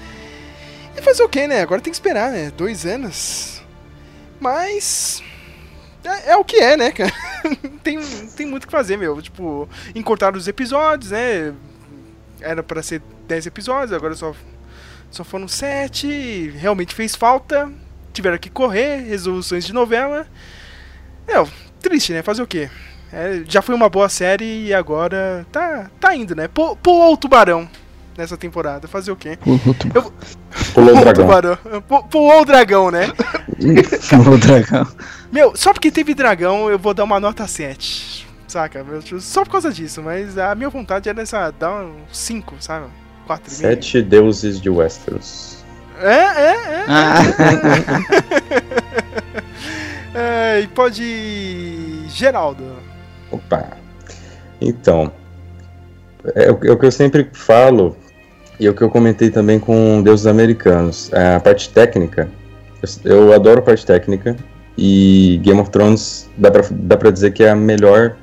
E fazer o que, né? Agora tem que esperar, né? Dois anos. Mas. É, é, o que é, né, cara? [LAUGHS] tem, tem muito o que fazer, meu. Tipo, encurtar os episódios, né? Era para ser 10 episódios, agora só, só foram 7. Realmente fez falta. Tiveram que correr, resoluções de novela. É, triste, né? Fazer o quê? É, já foi uma boa série e agora tá, tá indo, né? Pulou o tubarão nessa temporada. Fazer o quê? Eu... Pulou o dragão. [LAUGHS] Pulou o dragão, né? [LAUGHS] Pulou o dragão. Meu, só porque teve dragão, eu vou dar uma nota 7. Saca? Só por causa disso, mas a minha vontade era essa, dar um 5, sabe? 4 Sete deuses de Westeros. É, é, é. Ah. [LAUGHS] é, e pode ir... Geraldo. Opa. Então, é o que eu sempre falo, e o que eu comentei também com Deuses Americanos. É a parte técnica, eu, eu adoro a parte técnica, e Game of Thrones dá pra, dá pra dizer que é a melhor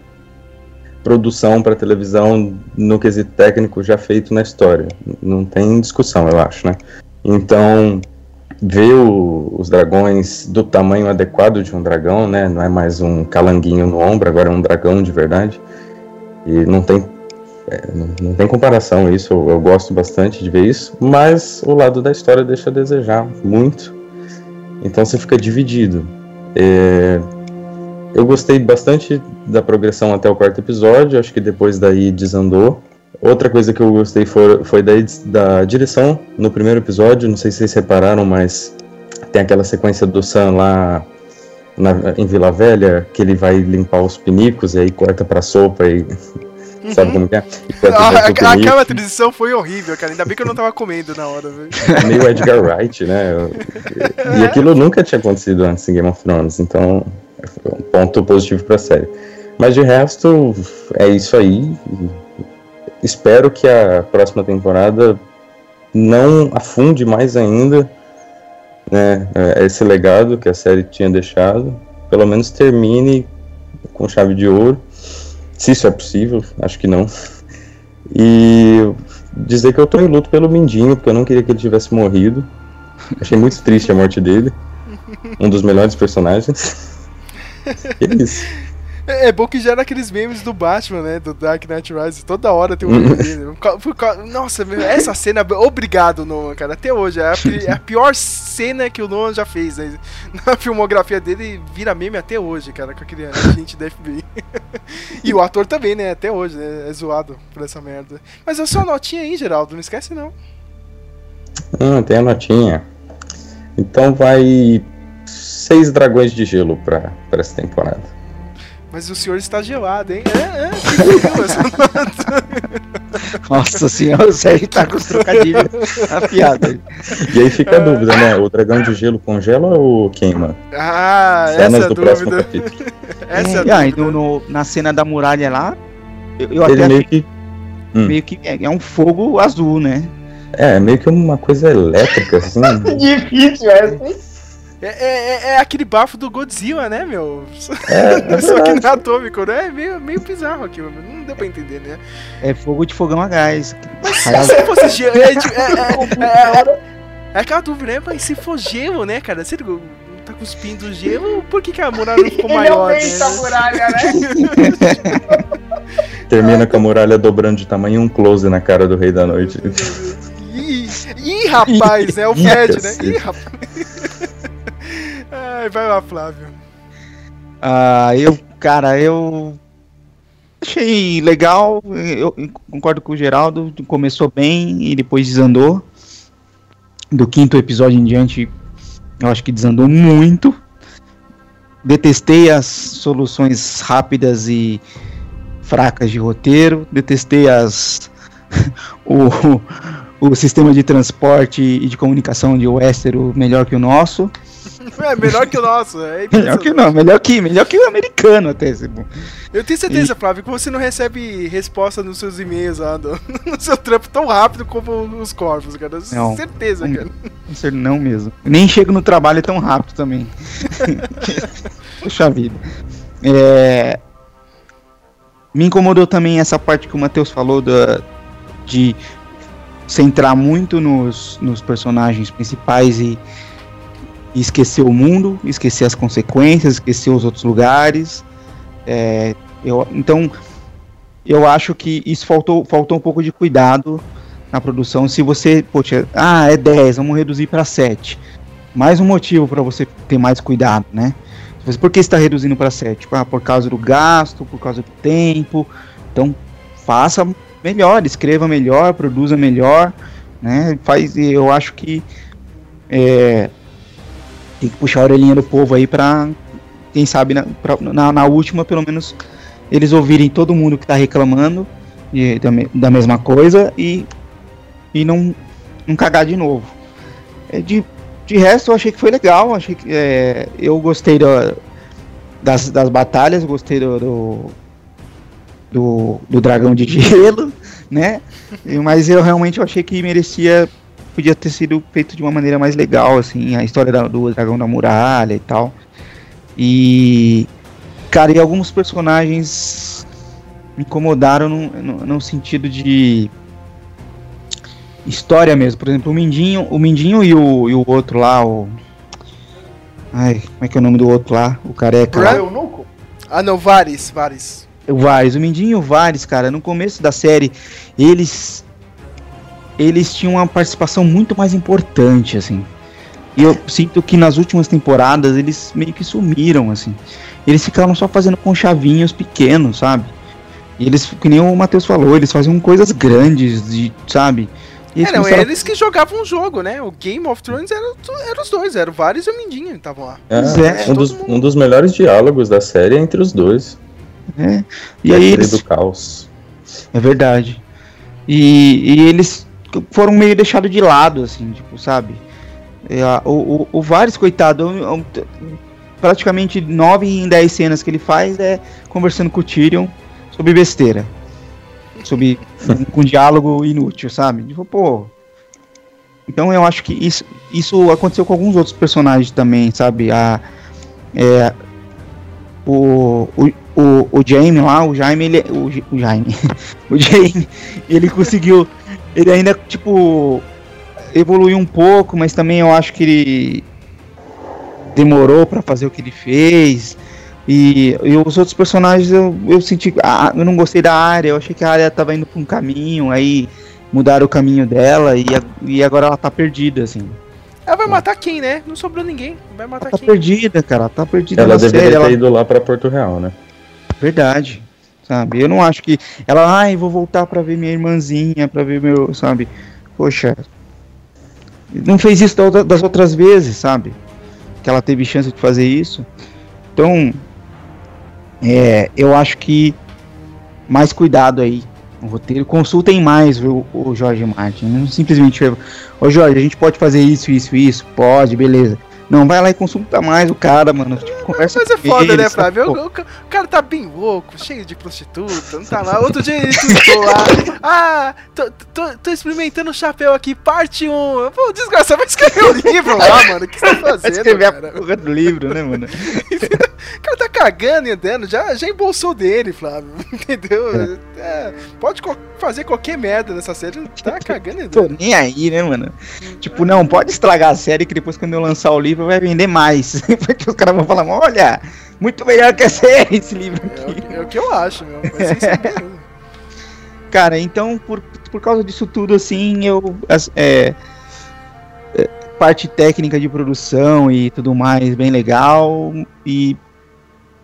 produção para televisão no quesito técnico já feito na história. Não tem discussão, eu acho, né? Então, ver o, os dragões do tamanho adequado de um dragão, né? Não é mais um calanguinho no ombro, agora é um dragão de verdade. E não tem, é, não, não, tem comparação isso, eu, eu gosto bastante de ver isso, mas o lado da história deixa a desejar muito. Então você fica dividido. É, eu gostei bastante da progressão até o quarto episódio, acho que depois daí desandou. Outra coisa que eu gostei foi, foi da, da direção no primeiro episódio, não sei se vocês repararam, mas tem aquela sequência do Sam lá na, em Vila Velha, que ele vai limpar os pinicos e aí corta pra sopa e Uhum. Sabe como é? Ah, aquela transição foi horrível, cara. Ainda bem que eu não tava comendo na hora, velho. Meio Edgar Wright, né? E aquilo nunca tinha acontecido antes em Game of Thrones, então foi um ponto positivo pra série. Mas de resto, é isso aí. Espero que a próxima temporada não afunde mais ainda né, esse legado que a série tinha deixado. Pelo menos termine com chave de ouro se isso é possível, acho que não. E dizer que eu tô em luto pelo Mindinho, porque eu não queria que ele tivesse morrido. Achei muito triste a morte dele. Um dos melhores personagens. Que [LAUGHS] isso? É, é bom que gera aqueles memes do Batman, né? Do Dark Knight Rises. Toda hora tem um meme [LAUGHS] dele. Nossa, essa cena. Obrigado, Nolan, cara. Até hoje. É a, é a, pior cena que o Nolan já fez. Né? Na filmografia dele, vira meme até hoje, cara. Com aquele agente da FBI. [LAUGHS] e o ator também, né? Até hoje, né? É zoado por essa merda. Mas a sua notinha aí, Geraldo. Não esquece, não. Ah, tem a notinha. Então vai. Seis dragões de gelo pra essa temporada. Mas o senhor está gelado, hein? É, é, que essa [LAUGHS] Nossa senhora, o Sérgio tá com os trocadilhos [LAUGHS] afiados. E aí fica a dúvida, né? O dragão de gelo congela ou queima? Ah, Cenas essa é do próximo capítulo. [LAUGHS] essa é, é no, no, na cena da muralha lá, eu, eu Ele até meio que... Hum. meio que é, é um fogo azul, né? É, meio que uma coisa elétrica, assim. Difícil essa, é, é, é, é, aquele bafo do Godzilla, né, meu? [LAUGHS] É, é Só que não é atômico, né? É meio, meio bizarro aquilo, não deu pra entender, né? É fogo de fogão a gás. Mas se fosse gelo. [LAUGHS] É, é, é, aquela dúvida, né? Mas se for gelo, né, cara? Você tá cuspindo gelo, por que, que a muralha não ficou [LAUGHS] maior? Ele né? a muralha, né? Termina com a muralha dobrando de tamanho um close na cara do Rei da Noite. Ih, ih rapaz, é o Fred, né? Ih, rapaz. Ai, vai lá, Flávio. Ah, eu, cara, eu achei legal. Eu concordo com o Geraldo. Começou bem e depois desandou. Do quinto episódio em diante, eu acho que desandou muito. Detestei as soluções rápidas e fracas de roteiro. Detestei as [LAUGHS] o, o sistema de transporte e de comunicação de Westeros melhor que o nosso. [LAUGHS] É melhor que o nosso. É [LAUGHS] melhor que não, melhor que, melhor que o americano até. Eu tenho certeza, e... Flávio, que você não recebe resposta nos seus e-mails lá do, [LAUGHS] no seu trampo tão rápido como os corvos, cara. Não, certeza, não, cara. Não mesmo. Nem chego no trabalho tão rápido também. Puxa vida. É... Me incomodou também essa parte que o Matheus falou da, de centrar muito nos, nos personagens principais e e esquecer o mundo, esquecer as consequências, esquecer os outros lugares. É, eu, então, eu acho que isso faltou, faltou um pouco de cuidado na produção. Se você, poxa, ah, é 10, vamos reduzir para 7. Mais um motivo para você ter mais cuidado, né? Por que está reduzindo para 7? Ah, por causa do gasto, por causa do tempo. Então, faça melhor, escreva melhor, produza melhor, né? Faz, eu acho que é, tem que puxar a orelhinha do povo aí pra, quem sabe, na, pra, na, na, última, pelo menos, eles ouvirem todo mundo que tá reclamando de, da, da, mesma coisa e, e não, não cagar de novo. É, de, de resto, eu achei que foi legal, achei que é, eu gostei da, das, das batalhas, gostei do, do, do, do dragão de gelo, [LAUGHS] né? Mas eu realmente achei que merecia podia ter sido feito de uma maneira mais legal, assim, a história da, do dragão da muralha e tal. E. Cara, e alguns personagens me incomodaram no, no, no sentido de história mesmo. Por exemplo, o Mindinho, o Mindinho e o, e o outro lá, o. Ai, como é que é o nome do outro lá? O careca. Lá. Ah, não, Vares, Vares. O Vares, o Mindinho e o Vares, cara, no começo da série, eles eles tinham uma participação muito mais importante, assim. E eu sinto que nas últimas temporadas eles meio que sumiram, assim. Eles ficaram só fazendo conchavinhos pequenos, sabe? E eles, que nem o Matheus falou, eles faziam coisas grandes, de, sabe? E eles, começaram... eles que jogavam o jogo, né? O Game of Thrones era, era os dois, eram vários e o Mindinho que estavam lá. É, é um, dos, um, dos, melhores diálogos da série é entre os dois. É. E, aí eles... do caos. É verdade. E, e eles foram meio deixados de lado, assim, tipo, sabe? É, o, o, o Vares, coitado, praticamente nove em dez cenas que ele faz é conversando com o Tyrion sobre besteira. Sobre um, [LAUGHS] com diálogo inútil, sabe? Tipo, pô. Então eu acho que isso, isso aconteceu com alguns outros personagens também, sabe? A, é, o, o, o, o Jaime lá, o Jaime, ele, o, o Jaime, [LAUGHS] o Jaime, ele conseguiu ele ainda, tipo, evoluiu um pouco, mas também eu acho que ele demorou para fazer o que ele fez. E, e os outros personagens eu, eu senti. Ah, eu não gostei da área, eu achei que a área tava indo pra um caminho, aí mudaram o caminho dela e, e agora ela tá perdida, assim. Ela vai matar quem, né? Não sobrou ninguém. Vai matar ela tá quem? Tá perdida, cara. Ela tá perdida. Ela deveria série, ter ela... ido lá pra Porto Real, né? Verdade. Sabe? Eu não acho que. Ela, ai, vou voltar pra ver minha irmãzinha, pra ver meu. Sabe? Poxa. Não fez isso das outras vezes, sabe? Que ela teve chance de fazer isso. Então, é, eu acho que mais cuidado aí no roteiro. Consultem mais o, o Jorge Martin. Não simplesmente, ô Jorge, a gente pode fazer isso, isso, isso? Pode, beleza. Não, vai lá e consulta mais o cara, mano. Tipo, conversa Mas é foda, ele, né, Flávio? O, o, cara tá bem louco, cheio de prostituta, não tá lá. Outro dia ele tweetou lá. Ah, tô, tô, tô, experimentando o chapéu aqui, parte 1. Pô, desgraçado, vai escrever o livro lá, mano. O que você tá fazendo? Vai escrever cara? a porra do livro, né, mano? [LAUGHS] o cara tá cagando e andando, já, já embolsou dele, Flávio. [LAUGHS] Entendeu? É. É, pode fazer qualquer merda nessa série, tá cagando e andando. Tô nem aí, né, mano? Tipo, não, pode estragar a série que depois quando eu lançar o livro livro vai vender mais. [LAUGHS] Porque os caras vão falar, olha, muito melhor que série [LAUGHS] esse livro aqui. É, é o que eu acho, meu. [LAUGHS] Cara, então, por, por causa disso tudo, assim, eu. É, é, parte técnica de produção e tudo mais, bem legal. E.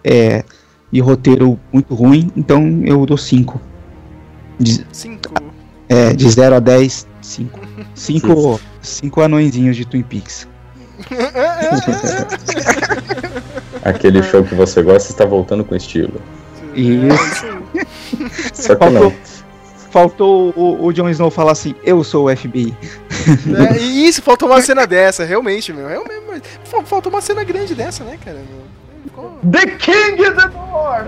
É, e roteiro muito ruim, então eu dou 5. 5? É, de 0 a 10, 5. 5 anõezinhos de Twin Peaks. Aquele show que você gosta está voltando com estilo. Isso. Só que faltou, não. Faltou o, o Jon Snow falar assim, eu sou o FBI. É, isso, faltou uma cena dessa, realmente, meu. Realmente, faltou uma cena grande dessa, né, cara? The King of the North!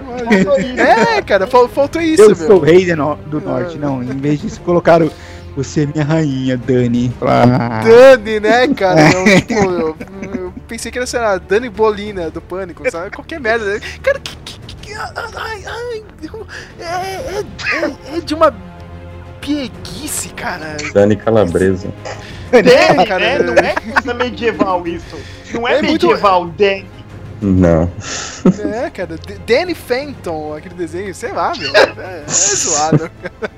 É, cara, faltou isso, eu meu. sou o rei do, do norte, não. Em vez disso, colocaram você é minha rainha, Dani. Ah. Dani, né, cara? Eu, tipo, eu, eu, pensei que era, sei lá, Dani Bolina do Pânico, sabe? Qualquer merda. Né? Cara, que. que, que ai, ai, é, é, é, é de uma pieguice, cara. Dani Calabresa. Dani, cara. É, não é coisa medieval isso. Não é, é medieval, muito... Dani. Não. É, cara, Danny Fenton, aquele desenho, sei lá, meu. É, é [LAUGHS] zoado.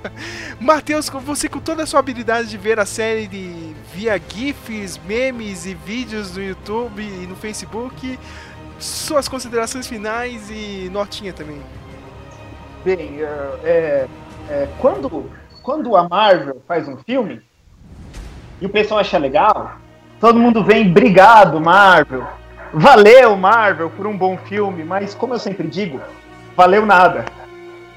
[LAUGHS] Matheus, você com toda a sua habilidade de ver a série de, via GIFs, memes e vídeos no YouTube e no Facebook, suas considerações finais e notinha também. Bem, é, é, quando, quando a Marvel faz um filme e o pessoal acha legal, todo mundo vem, obrigado, Marvel Valeu, Marvel, por um bom filme, mas como eu sempre digo, valeu nada.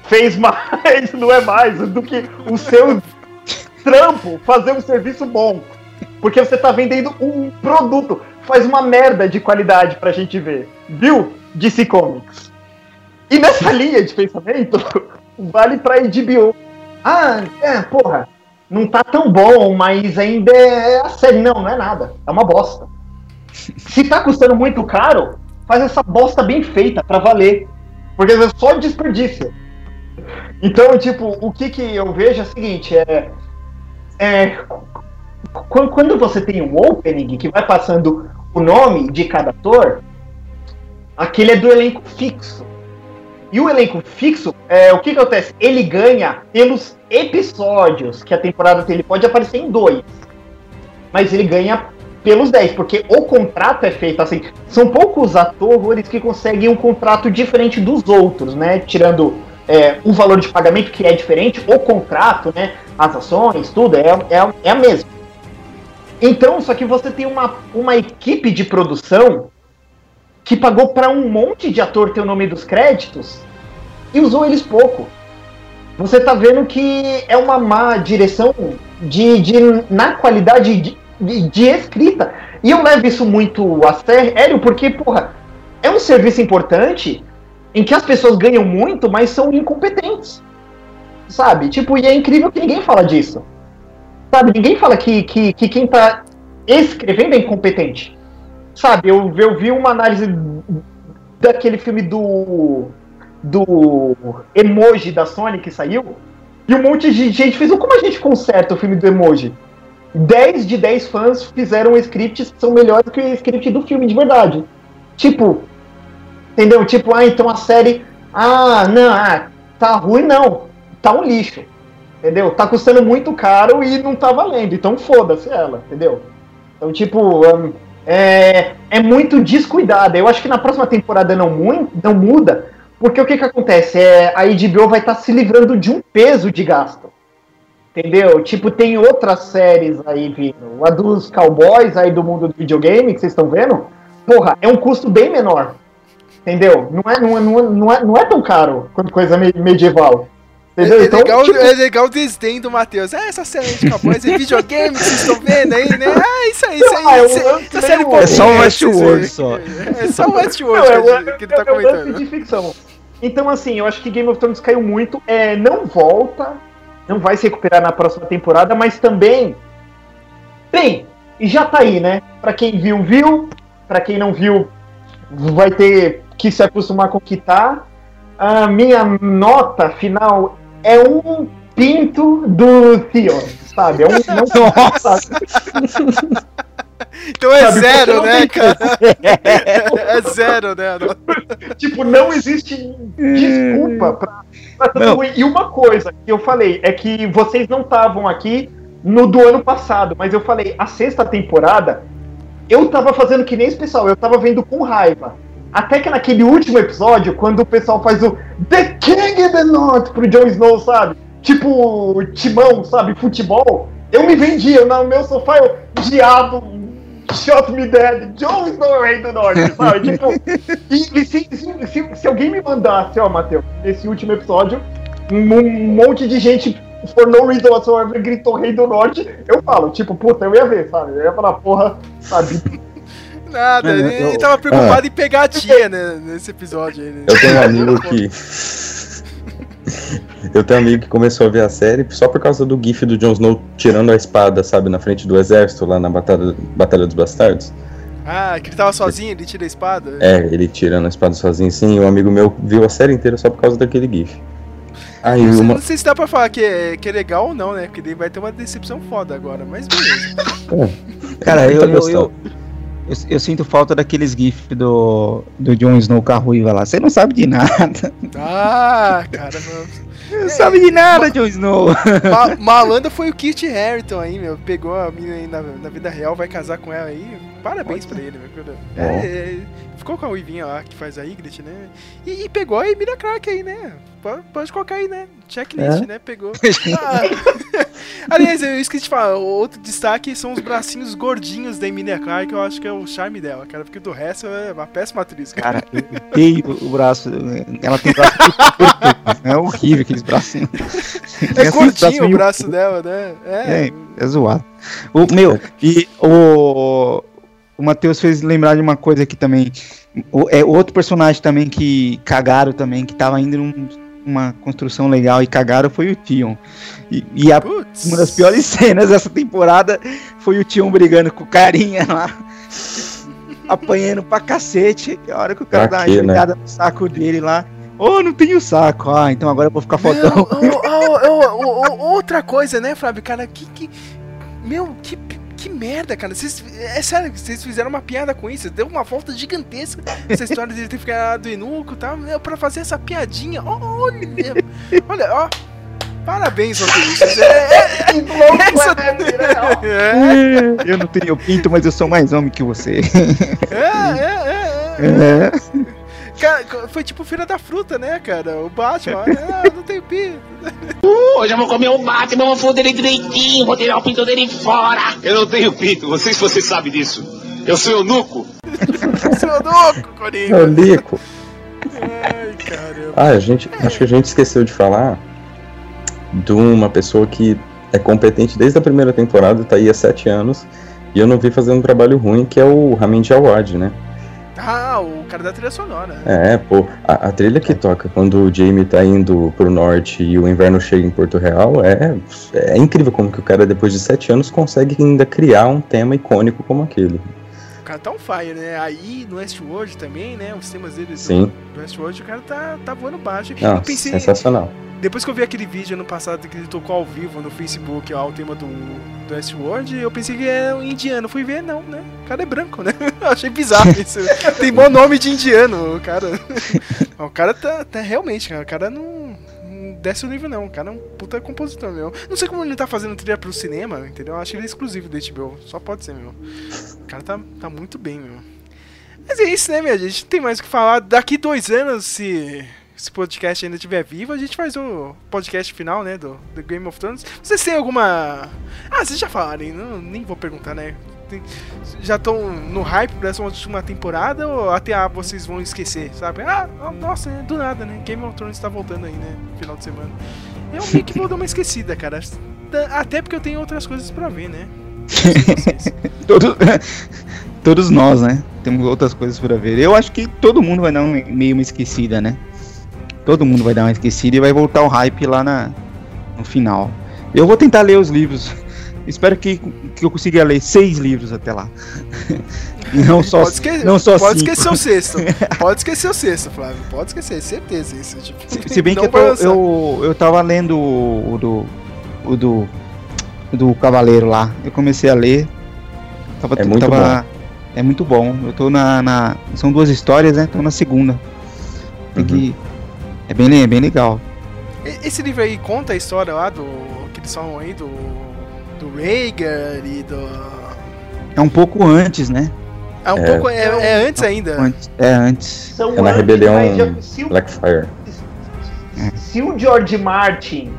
Fez mais, [LAUGHS] não é mais, do que o seu trampo fazer um serviço bom. Porque você tá vendendo um produto. Faz uma merda de qualidade pra gente ver. Viu? DC Comics. E nessa [LAUGHS] linha de pensamento, vale pra HBO. Ah, é, porra, não tá tão bom, mas ainda é a série. Não, não é nada. É uma bosta. Se tá custando muito caro, faz essa bosta bem feita para valer. Porque é só desperdício. Então, tipo, o que, que eu vejo é o seguinte, é, é quando você tem um opening que vai passando o nome de cada ator, aquele é do elenco fixo. E o elenco fixo, é, o que, que acontece? Ele ganha pelos episódios que a temporada tem. Ele pode aparecer em dois, mas ele ganha pelos 10, porque o contrato é feito assim. São poucos atores que conseguem um contrato diferente dos outros, né? Tirando é, o valor de pagamento que é diferente, o contrato, né? As ações, tudo, é, é, é a mesma. Então, só que você tem uma, uma equipe de produção que pagou para um monte de ator ter o nome dos créditos e usou eles pouco. Você tá vendo que é uma má direção de, de na qualidade de, de, de escrita. E eu levo isso muito a sério porque, porra, é um serviço importante em que as pessoas ganham muito, mas são incompetentes. Sabe? Tipo, e é incrível que ninguém fala disso. Sabe? Ninguém fala que, que, que quem tá escrevendo é incompetente. Sabe? Eu, eu vi uma análise daquele filme do. do emoji da Sony que saiu. E um monte de gente fez. Como a gente conserta o filme do emoji? 10 de 10 fãs fizeram scripts que são melhores que o script do filme de verdade. Tipo, Entendeu? Tipo, ah, então a série. Ah, não, ah, tá ruim, não. Tá um lixo. Entendeu? Tá custando muito caro e não tá valendo. Então foda-se ela, entendeu? Então, tipo, um, é, é muito descuidada. Eu acho que na próxima temporada não, não muda, porque o que que acontece? É, a HBO vai estar tá se livrando de um peso de gasto. Entendeu? Tipo, tem outras séries aí vindo. A dos cowboys aí do mundo do videogame, que vocês estão vendo, porra, é um custo bem menor. Entendeu? Não é, não é, não é, não é, não é tão caro quanto coisa medieval. Entendeu? É, então, legal, tipo... é legal o desdém do Matheus. É, essa série de cowboys é videogame que vocês estão vendo aí, né? Ah, isso aí, isso aí. Ah, isso, aí, essa série é só o Westworld só. É só o Westworld que, que ele tá comentando. de ficção. Então, assim, eu acho que Game of Thrones caiu muito. É, não volta, não vai se recuperar na próxima temporada, mas também. Bem, e já tá aí, né? Pra quem viu, viu. Pra quem não viu, vai ter que se acostumar com o que tá. A minha nota final é um pinto do Theon, sabe? É um. [LAUGHS] Não, Nossa! Então é Sabe, zero, né, cara? [LAUGHS] é zero, né? tipo, não existe desculpa pra. E uma coisa que eu falei é que vocês não estavam aqui no do ano passado, mas eu falei, a sexta temporada, eu tava fazendo que nem esse pessoal, eu tava vendo com raiva. Até que naquele último episódio, quando o pessoal faz o The King in the North pro Jon Snow, sabe? Tipo, timão, sabe? Futebol. Eu me vendia no meu sofá, eu, diabo, shot me dead, Jon Snow, rei do norte, sabe? [LAUGHS] tipo, e, e se, se, se, se, alguém me mandasse, ó, Matheus, nesse último episódio, um, um monte de gente, for no reason whatsoever, gritou rei do norte, eu falo, tipo, puta, eu ia ver, sabe? Eu ia falar, porra, sabe? [LAUGHS] Nada, ele, eu, ele tava preocupado ah, em pegar a tia, né, nesse episódio aí. Né? Eu tenho um [LAUGHS] amigo que. [LAUGHS] Eu tenho um amigo que começou a ver a série só por causa do gif do Jon Snow tirando a espada, sabe, na frente do exército, lá na Batalha, Batalha dos Bastardos. Ah, que ele tava sozinho, ele tira a espada? É, ele tirando a espada sozinho, sim. E um amigo meu viu a série inteira só por causa daquele gif. Aí não, uma... não sei se dá pra falar que é, que é legal ou não, né? Porque ele vai ter uma decepção foda agora, mas beleza. [LAUGHS] É. Cara, eu, eu, eu, eu, eu, sinto falta daqueles GIFs do, do Jon Snow com a ruiva lá. Você não sabe de nada. Ah, cara, não sabe de nada, Jon Snow. Ma malandro foi o Kit Harington aí, meu. Pegou a menina aí na, na, vida real, vai casar com ela aí. Parabéns Pode. pra ele, meu. É, é, ficou com a Uivinha lá que faz a Ygritte, né? E, e pegou a Emilia Clarke aí, né? Pode, pode colocar aí, né? Checklist, é? né? Pegou. Ah. [LAUGHS] Aliás, eu esqueci de falar, outro destaque são os bracinhos gordinhos da Emilia Clarke, que eu acho que é o charme dela, cara, porque do resto é uma péssima atriz. Cara, cara eu odeio o braço. Ela tem braço É horrível aqueles bracinhos. É curtinho o braço dela, né? É, é, é zoado. O, meu, e o o Matheus fez lembrar de uma coisa aqui também. O, é outro personagem também que cagaram também, que tava indo numa construção legal e cagaram foi o Tion. E, e a, uma das piores [LAUGHS] cenas dessa temporada foi o Tion brigando com o carinha lá. apanhando pra cacete. A hora que o cara pra dá uma né? no saco dele lá. Oh, não tenho saco. Ah, então agora eu vou ficar fodão. outra coisa, né, Flávio? Cara, que. que meu, que que merda, cara. Vocês, é sério, vocês fizeram uma piada com isso. Deu uma volta gigantesca essa história de ele ter ficado inuco e tal. Pra fazer essa piadinha. Olha, olha, ó. Parabéns, roteiristas. É, é, é, essa... [LAUGHS] é. Eu não tenho pinto, mas eu sou mais homem que você. É, é, é. é. é. Cara, foi tipo Feira da Fruta, né, cara? O Batman, [LAUGHS] ah, não tem pinto. Uh, hoje eu vou comer o Batman, vou foder ele direitinho, vou tirar o pinto dele fora. Eu não tenho pinto, vocês você sabe disso. Eu sou eunuco. [LAUGHS] sou eunuco, Coringa. O Nico. Ai, caramba. Ah, a gente, acho que a gente esqueceu de falar de uma pessoa que é competente desde a primeira temporada, tá aí há sete anos, e eu não vi fazendo um trabalho ruim, que é o Ramin Djawad, né? O cara da trilha sonora. É, pô, a, a, trilha que toca quando o Jamie tá indo pro norte e o inverno chega em Porto Real é, é incrível como que o cara, depois de sete anos, consegue ainda criar um tema icônico como aquele. Cara tá on fire, né? Aí no Westworld também, né? Os temas dele Sim. do Westworld, o cara tá, tá voando baixo. Não, pensei, sensacional. depois que eu vi aquele vídeo ano passado que ele tocou ao vivo no Facebook, ó, o tema do, do Westworld, eu pensei que era um indiano. Fui ver, não, né? O cara é branco, né? [LAUGHS] Eu achei bizarro [LAUGHS] isso. Tem bom nome de indiano, o cara. [LAUGHS] o cara tá, tá realmente, cara. O cara não desce o nível, não. O cara é um puta compositor, meu. Não sei como ele tá fazendo trilha pro cinema, entendeu? Eu acho que ele é exclusivo do HBO. Só pode ser, meu. O cara tá, tá muito bem, meu. Mas é isso, né, minha gente? Não tem mais o que falar. Daqui dois anos, se esse podcast ainda estiver vivo, a gente faz o podcast final, né, do, do Game of Thrones. Vocês têm alguma... Ah, vocês já falaram? Não, nem vou perguntar, né? Tem- Já estão no hype pra essa última temporada ou até a vocês vão esquecer, sabe? Ah, nossa, é do nada, né? Game of Thrones tá voltando aí, né? Final de semana. Eu meio que vou dar uma esquecida, cara. Até porque eu tenho outras coisas pra ver, né? [LAUGHS] Todos, [LAUGHS] todos nós, né? Temos outras coisas pra ver. Eu acho que todo mundo vai dar um, meio uma esquecida, né? Todo mundo vai dar uma esquecida e vai voltar o hype lá na, no final. Eu vou tentar ler os livros. [LAUGHS] Espero que, que eu consiga ler seis livros até lá. E [LAUGHS] não só, pode esque- não só pode cinco. esquecer o sexto. [LAUGHS] Pode esquecer o sexto, Flávio. Pode esquecer, certeza isso. Tipo, Se [LAUGHS] bem que eu, tô- eu, eu tava lendo o, o do. O do. do Cavaleiro lá. Eu comecei a ler. Tava, É muito tava- É muito bom. Eu tô na, na- São duas histórias, né? Tô na segunda. Tem Uhum. que. É bem, é bem legal. Esse livro aí conta a história lá do. que eles falam aí do. Do Rhaegar e do. É um pouco antes, né? É um É. pouco. É, é antes ainda. Antes, é antes. São É na rebelião já- se, o, Blackfire. se o George Martin.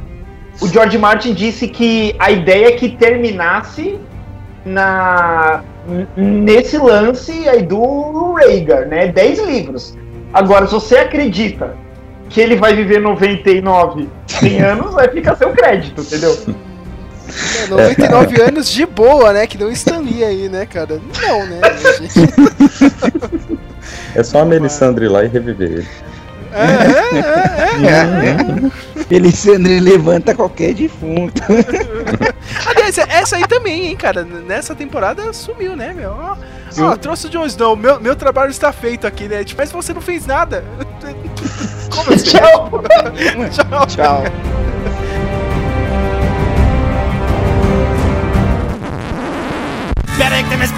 O George Martin disse que a ideia é que terminasse na nesse lance aí do Rhaegar, né? 10 livros. Agora, se você acredita que ele vai viver 99, 100 [LAUGHS] anos, vai ficar seu crédito, entendeu? É, 99 [LAUGHS] anos de boa, né? Que não Lee aí, né, cara? Não, né? [LAUGHS] É só a Melisandre ir lá e reviver ele. É, é, é, é. Ele, ele levanta qualquer defunto. [LAUGHS] Aliás, essa aí também, hein, cara. Nessa temporada sumiu, né, meu? Ó, ó, trouxe o Jon Snow. Meu, meu trabalho está feito aqui, né? Tipo, Mas você não fez nada. Como assim? Tchau! Tchau. Tchau. Espera aí que tem mais um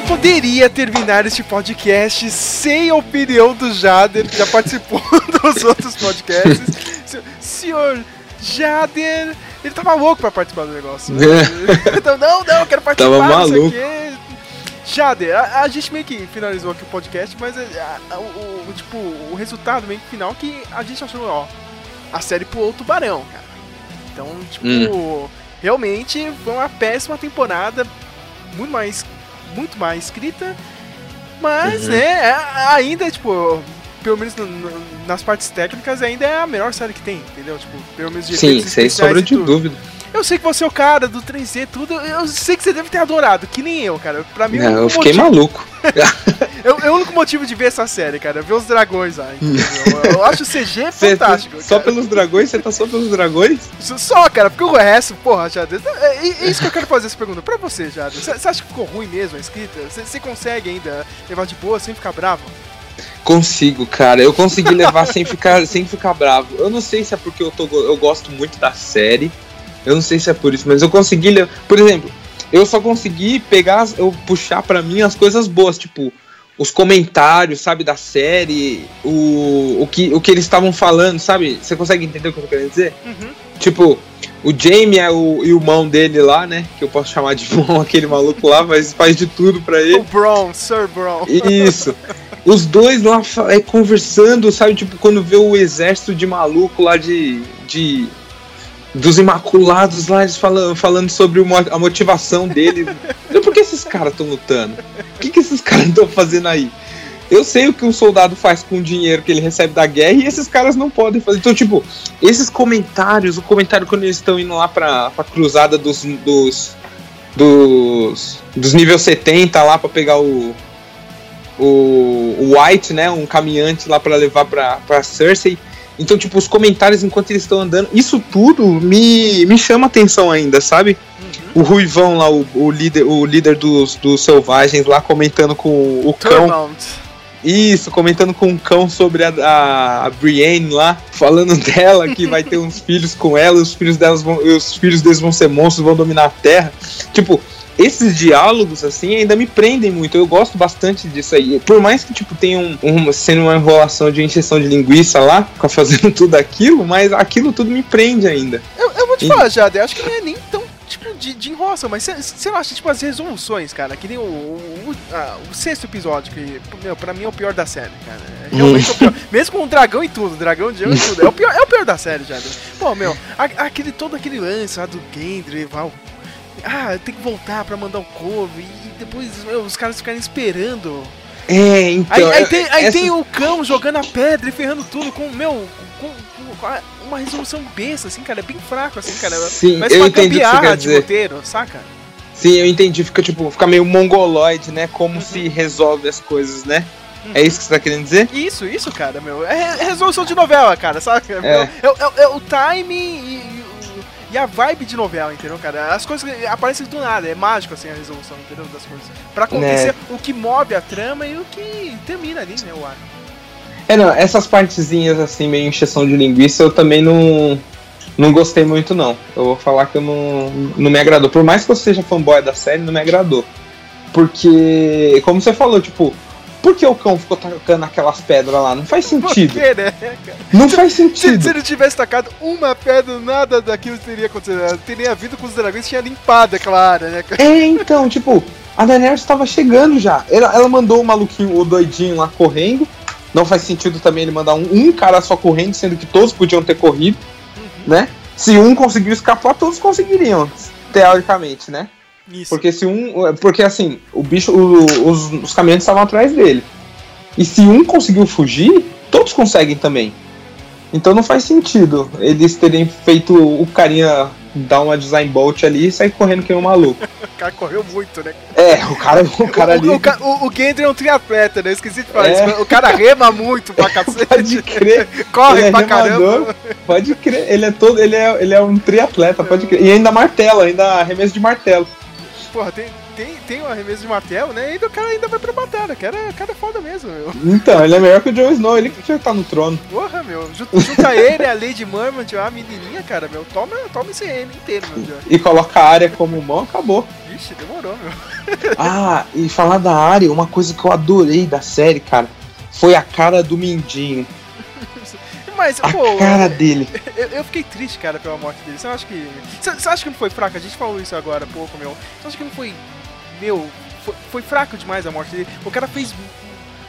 poderia terminar este podcast sem a opinião do Jader, que já participou [LAUGHS] dos outros podcasts. Se- Senhor Jader, ele tava louco pra participar do negócio. [LAUGHS] então, não, não, eu quero participar. Tava maluco. Jader, a, a gente meio que finalizou aqui o podcast, mas é, a- a- o, o- tipo, o resultado meio que final que a gente achou, ó, a série pulou o tubarão, cara. Então, tipo, Hum. realmente foi uma péssima temporada, muito mais, muito mais escrita, mas, Uhum. né, é- ainda, tipo, pelo menos no- no- nas partes técnicas, ainda é a melhor série que tem, entendeu? Tipo, pelo menos de Sim, sem sombra de dúvida. Eu sei que você é o cara do 3D, tudo. Eu sei que você deve ter adorado, que nem eu, cara. Pra mim, Não, único eu fiquei motivo- maluco. [LAUGHS] é o único motivo de ver essa série, cara. Ver os dragões lá, entendeu? Eu, [LAUGHS] eu acho o CG Cê- fantástico. só cara. pelos dragões? Você tá só pelos dragões? Só, cara, porque o resto, porra, Jader. É, é- é isso que eu quero fazer essa pergunta pra você, Jader. Você acha que ficou ruim mesmo a escrita? Você consegue ainda levar de boa sem ficar bravo? Consigo, cara. Eu consegui levar [LAUGHS] sem ficar, sem ficar bravo. Eu não sei se é porque eu, tô, eu gosto muito da série. Eu não sei se é por isso, mas eu consegui. le- Por exemplo, eu só consegui pegar, eu puxar pra mim as coisas boas, tipo os comentários, sabe, da série, o, o, que, o que eles estavam falando, sabe? Você consegue entender o que eu tô querendo dizer? Uhum. Tipo, o Jamie é o, e o mão dele lá, né? Que eu posso chamar de [LAUGHS] mão aquele maluco lá, mas faz de tudo pra ele. O Brown, Sir Brown. Isso. [LAUGHS] Os dois lá é, conversando, sabe? Tipo, quando vê o exército de maluco lá de. de dos Imaculados lá, eles falando, falando sobre mo- a motivação deles. [LAUGHS] Então, Por que esses caras estão lutando? O que, que esses caras estão fazendo aí? eu sei o que um soldado faz com o dinheiro que ele recebe da guerra e esses caras não podem fazer. Então, tipo, esses comentários, o comentário quando eles estão indo lá pra, pra cruzada dos, dos, dos, dos nível 70 lá pra pegar o, o, White, né, um caminhante lá para levar pra, pra Cersei. Então, tipo, os comentários enquanto eles estão andando, isso tudo me, me chama atenção ainda, sabe? Uhum. O Ruivão lá, o, o, líder, o líder dos, dos selvagens lá comentando com o cão. Isso, comentando com o cão sobre a, a, a, Brienne lá, falando [LAUGHS] dela que vai ter uns [LAUGHS] filhos com ela, os filhos delas vão, os filhos deles vão ser monstros, vão dominar a terra. Tipo, esses diálogos, assim, ainda me prendem muito. Eu gosto bastante disso aí. Por mais que, tipo, tenha um, um, sendo uma enrolação de injeção de linguiça lá, fazendo [LAUGHS] tudo aquilo, mas aquilo tudo me prende ainda. Eu, eu vou te e... falar, Jade, eu acho que não é nem tão tipo de, de enrolação, mas você não acha, tipo, as resoluções, cara, que nem o, o, a, o sexto episódio, que, meu, pra mim é o pior da série, cara. É realmente é o pior. Mesmo com o dragão e tudo, dragão de e tudo, é o pior, é o pior da série, já. Pô, meu, a, aquele, todo aquele lance lá do Gendry, ah, tem que voltar pra mandar o couve e depois meu, os caras ficarem esperando. É, então. Aí, aí, tem, aí essa... tem, o cão jogando a pedra e ferrando tudo com, meu, com, com uma resolução besta, assim, cara. É bem fraco, assim, cara. Sim, Mas eu uma entendi gambiarra de roteiro, saca? Sim, eu entendi. Fica, tipo, fica meio mongoloide, né? Como uhum. se resolve as coisas, né? Uhum. É isso que você tá querendo dizer? Isso, isso, cara, meu. É resolução de novela, cara, saca? É, é, é, é o time e, e a vibe de novela, entendeu, cara? As coisas aparecem do nada, é mágico assim a resolução, entendeu? Das coisas. Pra acontecer né. o que move a trama e o que termina ali, né, o arco. É, não, essas partezinhas assim, meio encheção de linguiça, eu também não, não gostei muito, não. Eu vou falar que eu não, não me agradou. Por mais que eu seja fanboy da série, não me agradou. Porque, como você falou, tipo, por que o cão ficou tacando aquelas pedras lá? Não faz sentido. Por quê, né, Não faz sentido. Se, se, ele tivesse tacado uma pedra, nada daquilo teria acontecido. Teria vindo com os dragões tinha limpado aquela área, né, cara? É, então, tipo, a Daenerys estava chegando já. Ela, ela, mandou o maluquinho, o doidinho lá correndo. Não faz sentido também ele mandar um, um cara só correndo, sendo que todos podiam ter corrido, uhum. né? Se um conseguiu escapar, todos conseguiriam, teoricamente, né? Isso. Porque se um. Porque assim, o bicho. O, os, os caminhantes estavam atrás dele. E se um conseguiu fugir, todos conseguem também. Então não faz sentido eles terem feito o carinha dar uma design bolt ali e sair correndo que um maluco. [LAUGHS] o cara correu muito, né? É, o cara, o cara ali. O, o, o Gendry é um triatleta, né? esqueci de falar é. isso. O cara rema muito pra [LAUGHS] cacete. Pode crer. [LAUGHS] Corre é pra caramba. Pode crer. Ele é todo. Ele é, ele é um triatleta, pode crer. E ainda martelo, ainda arremesso de martelo porra, tem, tem, tem um arremesso de martelo, né? E o cara ainda vai pra batalha, que era, cara é foda mesmo, meu. Então, ele é melhor que o Jon Snow, ele que já tá no trono. Porra, meu, junta [LAUGHS] ele, a Lady Mormont, a menininha, cara, meu, toma, toma esse reino inteiro, meu. E coloca a área como mão, acabou. Ixi, demorou, meu. [LAUGHS] ah, e falar da área, uma coisa que eu adorei da série, cara, foi a cara do Mindinho. Mas, a pô. cara dele. Eu, eu, fiquei triste, cara, pela morte dele. Você acha que. Você, você acha que não foi fraco? A gente falou isso agora há pouco, meu. Você acha que não foi. Meu. Foi, foi fraco demais a morte dele? O cara fez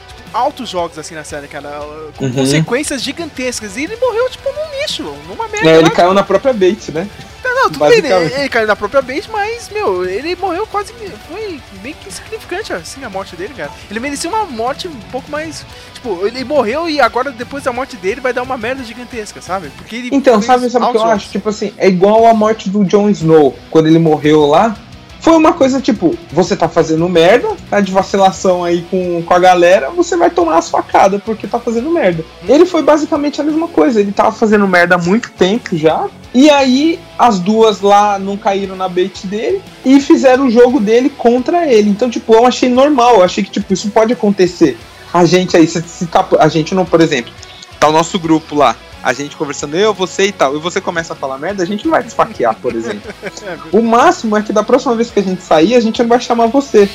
tipo, altos jogos assim na série, cara, com uhum. consequências gigantescas. E ele morreu, tipo, num lixo, numa merda. É, ele caiu na própria bait, né? Não, não, tudo bem, ele, ele, caiu na própria base, mas, meu, ele morreu quase. Foi meio que insignificante, assim, a morte dele, cara. Ele merecia uma morte um pouco mais. Tipo, ele morreu e agora, depois da morte dele, vai dar uma merda gigantesca, sabe? Porque ele. Então, sabe, sabe o que eu acho? Tipo assim, é igual a morte do Jon Snow, quando ele morreu lá. Foi uma coisa tipo, você tá fazendo merda, tá de vacilação aí com, com a galera, você vai tomar as facadas porque tá fazendo merda. Ele foi basicamente a mesma coisa, ele tava fazendo merda há muito tempo já, e aí as duas lá não caíram na bait dele e fizeram o jogo dele contra ele. Então, tipo, eu achei normal, eu achei que tipo, isso pode acontecer. A gente aí, se, se tá, a gente não, por exemplo, tá o nosso grupo lá, a gente conversando, eu, você e tal, e você começa a falar merda, a gente não vai desfaquear, por exemplo. [LAUGHS] o máximo é que da próxima vez que a gente sair, a gente não vai chamar você.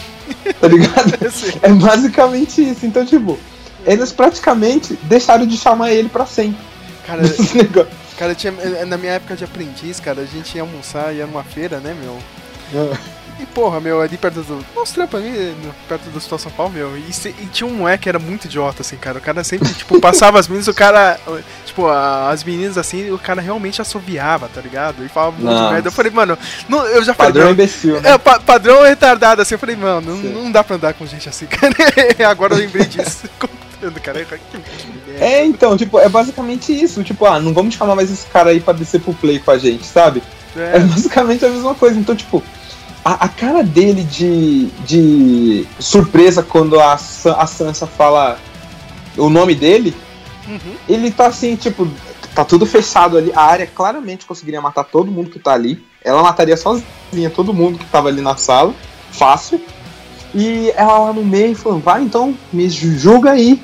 Tá ligado? [LAUGHS] é basicamente isso. Então, tipo, eles praticamente deixaram de chamar ele pra sempre. Cara, [LAUGHS] Cara, tinha, na minha época de aprendiz, cara, a gente ia almoçar, ia numa feira, né, meu? Ah. E porra, meu, ali perto do. Nossa, trampo ali, perto do Situação Pau, meu. E, e, tinha um moleque que era muito idiota, assim, cara. O cara sempre, tipo, [LAUGHS] passava as meninas, o cara. Tipo, tipo, as meninas assim, o cara realmente assoviava, tá ligado? E falava muito merda. Eu falei, mano, não, eu já falei. Padrão imbecil, né? É, pa padrão retardado, assim. Eu falei, mano, não, não, dá pra andar com gente assim, [LAUGHS] cara. Agora eu lembrei disso. [LAUGHS] cara. É, então, tipo, é basicamente isso. Tipo, ah, não vamos chamar mais esse cara aí pra descer pro play com a gente, sabe? É, é basicamente a mesma coisa. Então, tipo, a, a, cara dele de, de surpresa quando a, a Sansa fala o nome dele, uhum. ele tá assim, tipo, tá tudo fechado ali. A área claramente conseguiria matar todo mundo que tá ali. Ela mataria sozinha todo mundo que tava ali na sala, fácil. E ela lá no meio falando, vai então, me julga aí.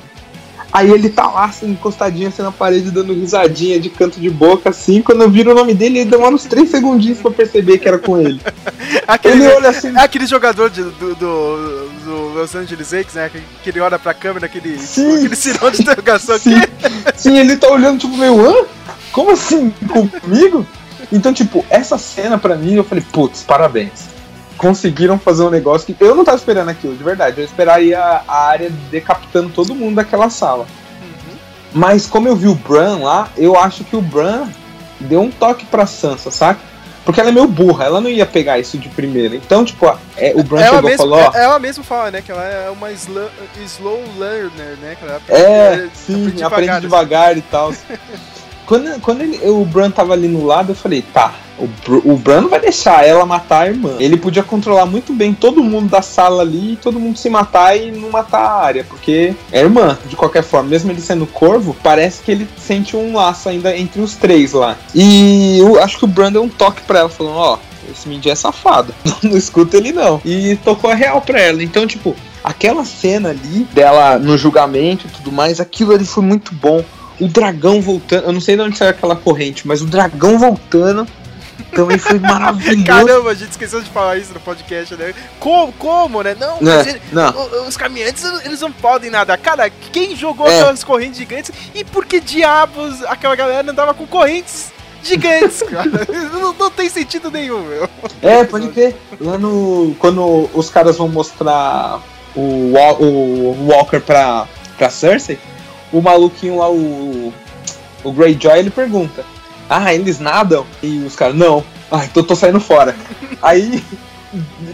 Aí ele tá lá, assim, encostadinho assim na parede, dando risadinha de canto de boca, assim. Quando eu viro o nome dele, ele demora uns 3 segundinhos pra perceber que era com ele. [LAUGHS] aquele, ele olha assim. É aquele jogador de, do, do, do, Los Angeles Lakers, né? Que ele olha pra câmera, aquele, sim, aquele sinal de interrogação sim, aqui. Sim, ele tá olhando, tipo, meio, hã? Como assim? Comigo? Então, tipo, essa cena pra mim, eu falei, putz, parabéns conseguiram fazer um negócio que eu não tava esperando aquilo, de verdade. Eu esperaria a área decapitando todo mundo daquela sala. Uhum. Mas como eu vi o Bran lá, eu acho que o Bran deu um toque pra Sansa, saca? Porque ela é meio burra, ela não ia pegar isso de primeira. Então, tipo, é, o Bran ela chegou mesmo, e falou, ó... Ela mesmo fala, né, que ela é uma slow, slow learner, né? Que ela aprende, é, sim, aprende devagar, aprende devagar assim. e tal. [LAUGHS] quando quando ele, o Bran tava ali no lado, eu falei, tá, o, o Bran não vai deixar ela matar a irmã. Ele podia controlar muito bem todo mundo da sala ali, todo mundo se matar e não matar a área, porque é irmã, de qualquer forma. Mesmo ele sendo corvo, parece que ele sente um laço ainda entre os três lá. E eu acho que o Bran deu um toque pra ela, falando: ó, oh, esse Mindy é safado, [LAUGHS] não escuta ele não. E tocou a real pra ela. Então, tipo, aquela cena ali dela no julgamento e tudo mais, aquilo ali foi muito bom. O dragão voltando, eu não sei de onde saiu aquela corrente, mas o dragão voltando também foi [LAUGHS] maravilhoso. Caramba, a gente esqueceu de falar isso no podcast, né? Como, como né? Não, é, ele, não. os caminhantes, eles não podem nadar. Cara, quem jogou é. aquelas correntes gigantes e por que diabos aquela galera andava com correntes gigantes, [LAUGHS] cara? não, não, tem sentido nenhum, meu. É, pode crer. Lá no... Quando os caras vão mostrar o, o Walker pra, pra Cersei, o maluquinho lá, o, o Greyjoy, ele pergunta ah, eles nadam? E os caras, não. Ah, então tô saindo fora. [LAUGHS] Aí,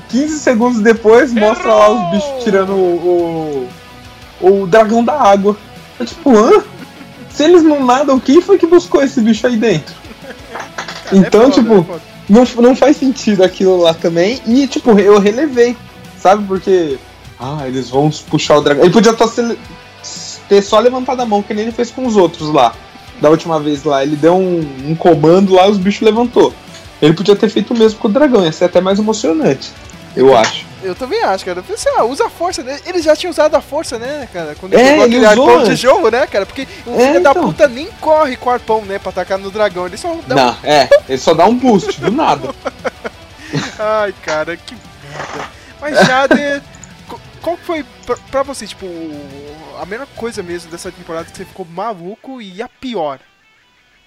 15 segundos depois, mostra lá os bichos tirando o, o, o dragão da água. É tipo, hã? Se eles não nadam, quem foi que buscou esse bicho aí dentro? É então, é tipo, é não, não faz sentido aquilo lá também. E, tipo, eu relevei, sabe? Porque, ah, eles vão puxar o dragão. Ele podia ter só levantado a mão, que nem ele fez com os outros lá da última vez lá, ele deu um, um comando lá e os bichos levantou. Ele podia ter feito o mesmo com o dragão, ia ser até mais emocionante, eu acho. Eu também acho, cara. Sei lá, usa a força, né? Eles já tinham usado a força, né, cara? Quando ele é, pegou aquele arpão de jogo, né, cara? Porque o é, filho da então. puta nem corre com o arpão, né, pra atacar no dragão. Ele só dá Não, um... é, ele só dá um boost, do nada. [LAUGHS] Ai, cara, que merda. Mas Jader, [LAUGHS] qual foi pra, pra você, tipo, a melhor coisa mesmo dessa temporada que você ficou maluco e a pior?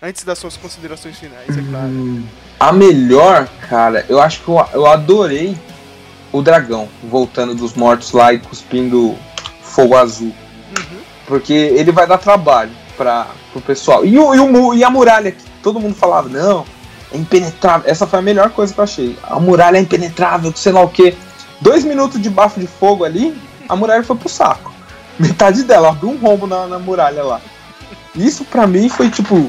Antes das suas considerações finais, é claro. Hum, a melhor, cara, eu acho que eu, eu adorei o dragão voltando dos mortos lá e cuspindo fogo azul. Uhum. Porque ele vai dar trabalho para o pessoal. E, o, e, o, e a muralha, que todo mundo falava, não, é impenetrável. Essa foi a melhor coisa que eu achei. A muralha é impenetrável, sei lá o que. Dois minutos de bafo de fogo ali, a muralha foi pro saco. Metade dela, abriu um rombo na, na muralha lá. Isso para mim foi tipo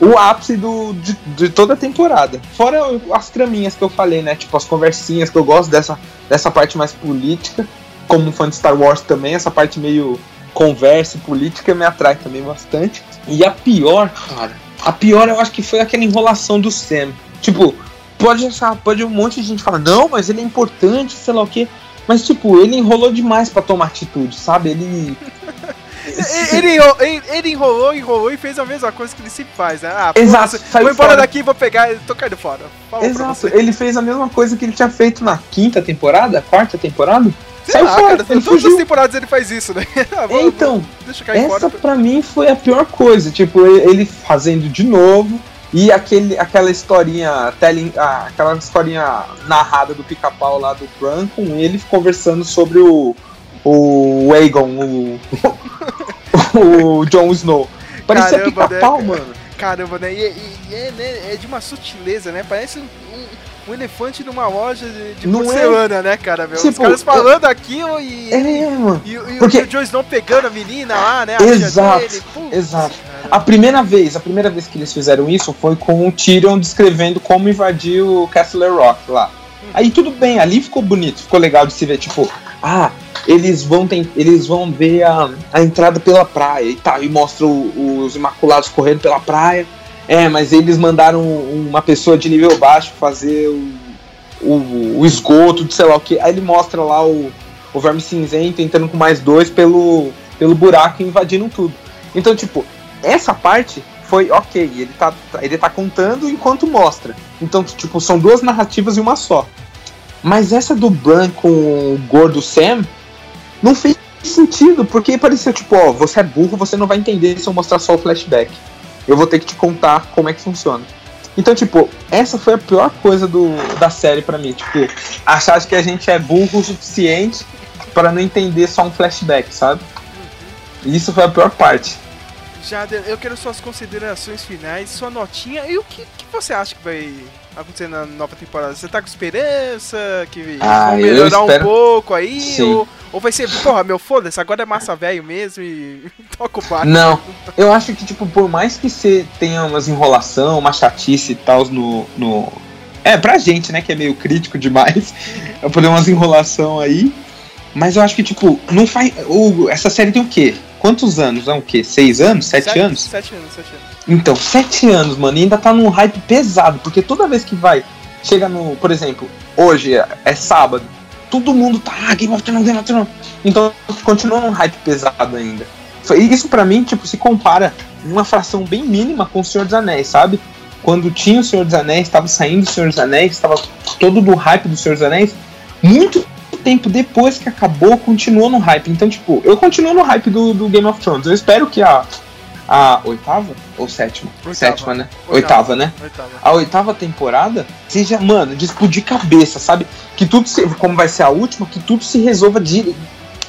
o ápice do, de, de, toda a temporada. Fora as traminhas que eu falei, né? Tipo as conversinhas que eu gosto dessa, dessa parte mais política. Como fã de Star Wars também, essa parte meio conversa e política me atrai também bastante. E a pior, cara, a pior eu acho que foi aquela enrolação do Sam. Tipo, pode achar, pode um monte de gente falar, não, mas ele é importante, sei lá o quê. Mas, tipo, ele enrolou demais para tomar atitude, sabe? Ele. [LAUGHS] ele, ele, ele, enrolou, enrolou e fez a mesma coisa que ele sempre faz, né? Ah, Exato. Vou embora fora. daqui, vou pegar tô caindo fora. Exato. Ele fez a mesma coisa que ele tinha feito na quinta temporada, quarta temporada. Sei Saiu lá, fora, cara, todas fugiu. as temporadas ele faz isso, né? [LAUGHS] Ah, vou, então, vou, essa fora. pra mim foi a pior coisa. Tipo, ele fazendo de novo e aquele, aquela historinha, telling, ah, aquela historinha narrada do pica-pau lá do Bran com ele conversando sobre o, o Aegon, o, o [LAUGHS] Jon Snow. Parecia pica-pau, né, mano. Caramba, né? E, e, e é, né? é, de uma sutileza, né? Parece um, um elefante numa loja de, de porcelana, é... né, cara? Meu? Tipo, Os caras falando eu... aquilo e. É, mano. E, e, Porque... e o Joe Snow pegando a menina lá, né? exato. exato. A primeira vez, a primeira vez que eles fizeram isso foi com o Tyrion descrevendo como invadir o Castle Rock lá. Hum. Aí tudo bem, ali ficou bonito, ficou legal de se ver, tipo, ah, eles vão tem, eles vão ver a, a entrada pela praia e tal, e mostra os Imaculados correndo pela praia. É, mas eles mandaram uma pessoa de nível baixo fazer o, o, o esgoto, de sei lá o que. Aí ele mostra lá o, o Verme Cinzento entrando com mais dois pelo, pelo buraco e invadindo tudo. Então, tipo, essa parte foi ok, ele tá, ele tá contando enquanto mostra. Então, tipo, são duas narrativas e uma só. Mas essa do Bran com o gordo Sam não fez sentido, porque parecia tipo, ó, você é burro, você não vai entender se eu mostrar só o flashback. Eu vou ter que te contar como é que funciona. Então, tipo, essa foi a pior coisa do, da série para mim. Tipo, achar que a gente é burro o suficiente para não entender só um flashback, sabe? Isso foi a pior parte. Jader, eu quero suas considerações finais, sua notinha e o que, que você acha que vai acontecer na nova temporada? Você tá com esperança que ah, vão melhorar espero... um pouco aí? Ou, ou, vai ser, porra, meu foda-se, agora é massa velho mesmo e [LAUGHS] toca o barco? Não, eu acho que, tipo, por mais que você tenha umas enrolação, uma chatice e tal no, no. É, pra gente, né, que é meio crítico demais, [LAUGHS] eu poder umas enrolação aí. Mas eu acho que, tipo, não faz. Essa série tem o quê? Quantos anos? É o quê? Seis anos? Sete, sete anos? Sete anos, sete anos. Então, sete anos, mano, e ainda tá num hype pesado, porque toda vez que vai, chega no, por exemplo, hoje é, é sábado, todo mundo tá, ah, Game of Thrones, Game of Thrones. Então, continua num hype pesado ainda. Isso para mim, tipo, se compara uma fração bem mínima com o Senhor dos Anéis, sabe? Quando tinha o Senhor dos Anéis, estava saindo o Senhor dos Anéis, estava todo do hype do Senhor dos Anéis. Muito tempo depois que acabou, continuou no hype. Então, tipo, eu continuo no hype do, do Game of Thrones. Eu espero que a, a oitava ou sétima? Oitava. Sétima, né? Oitava, oitava né? Oitava. A oitava temporada seja, mano, de explodir cabeça, sabe? Que tudo, se, como vai ser a última, que tudo se resolva de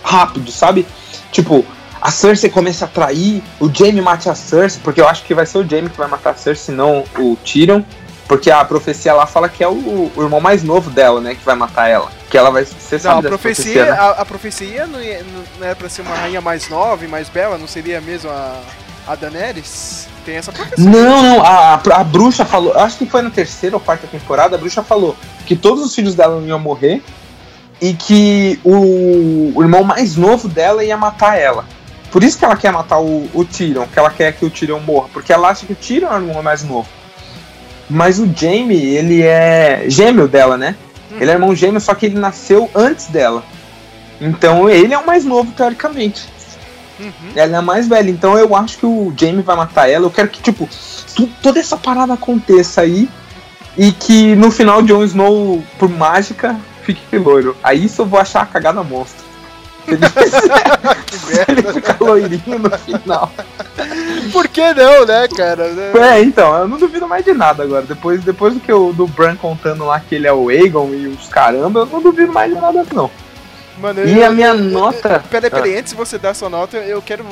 rápido, sabe? Tipo, a Cersei começa a trair, o Jaime mate a Cersei, porque eu acho que vai ser o Jaime que vai matar a Cersei, não o Tyrion. Porque a profecia lá fala que é o, o, irmão mais novo dela, né, que vai matar ela. Que ela vai. Você sabe não, a profecia, profecia né? a, a, profecia não, é, não é pra ser uma rainha mais nova e mais bela, não seria mesmo a, a Daenerys? Tem essa profecia. Não, não, a, a bruxa falou, acho que foi na terceira ou quarta temporada, a bruxa falou que todos os filhos dela iam morrer e que o, o irmão mais novo dela ia matar ela. Por isso que ela quer matar o, o Tyrion, que ela quer que o Tyrion morra, porque ela acha que o Tyrion é o irmão mais novo. Mas o Jamie, ele é gêmeo dela, né? Hum. Ele é irmão gêmeo, só que ele nasceu antes dela. Então ele é o mais novo, teoricamente. Uhum. Ela é a mais velha, então eu acho que o Jamie vai matar ela. Eu quero que, tipo, tu, toda essa parada aconteça aí e que no final Jon Snow, por mágica, fique loiro. Aí isso eu vou achar a cagada monstro. Se ele, [LAUGHS] [LAUGHS] se ele ficar loirinho no final. Por que não, né, cara? É, então, eu não duvido mais de nada agora. Depois, depois do que eu, do Bran contando lá que ele é o Aegon e os caramba, eu não duvido mais de nada, não. Mano, e eu, a minha eu, nota. Peraí, peraí, ah. antes de você dar sua nota, eu quero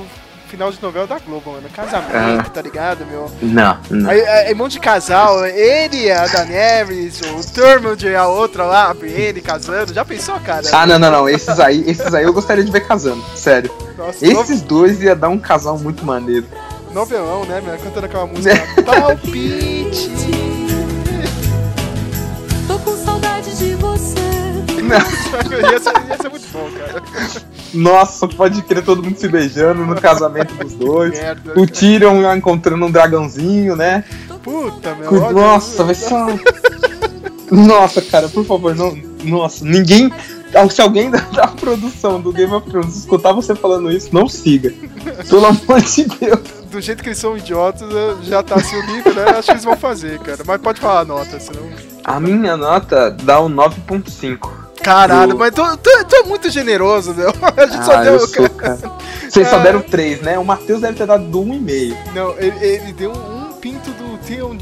final de novela da Globo, mano. Casamento, tá ligado, meu? Não, não. Aí, aí, monte de casal, ele, a Daenerys, o Tormund e a outra lá, ele casando. Já pensou, cara? Ah, não, não, não. Esses aí, esses aí eu gostaria de ver casando, sério. Nossa, esses dois ia dar um casal muito maneiro. Novelão, né, meu? Cantando aquela música. [LAUGHS] Palpite. Ia, ser, ia ser muito bom, cara. Nossa, pode crer todo mundo se beijando no casamento dos dois. Merda, o Tyrion encontrando um dragãozinho, né? Puta, meu. Nossa, vai ser uma... Nossa, cara, por favor, não. Nossa, ninguém. Se alguém da, da, produção do Game of Thrones escutar você falando isso, não siga. Pelo amor de Deus. Do jeito que eles são idiotas, já tá assim o nível, né? Acho que eles vão fazer, cara. Mas pode falar a nota, senão. A minha nota dá um 9.5. Caralho, mas tu, tu, tu, é muito generoso, meu. [LAUGHS] A gente ah, só deu. Sou, cara. Vocês só deram três, né? O Matheus deve ter dado do um e meio. Não, ele, ele deu um pinto do Theon.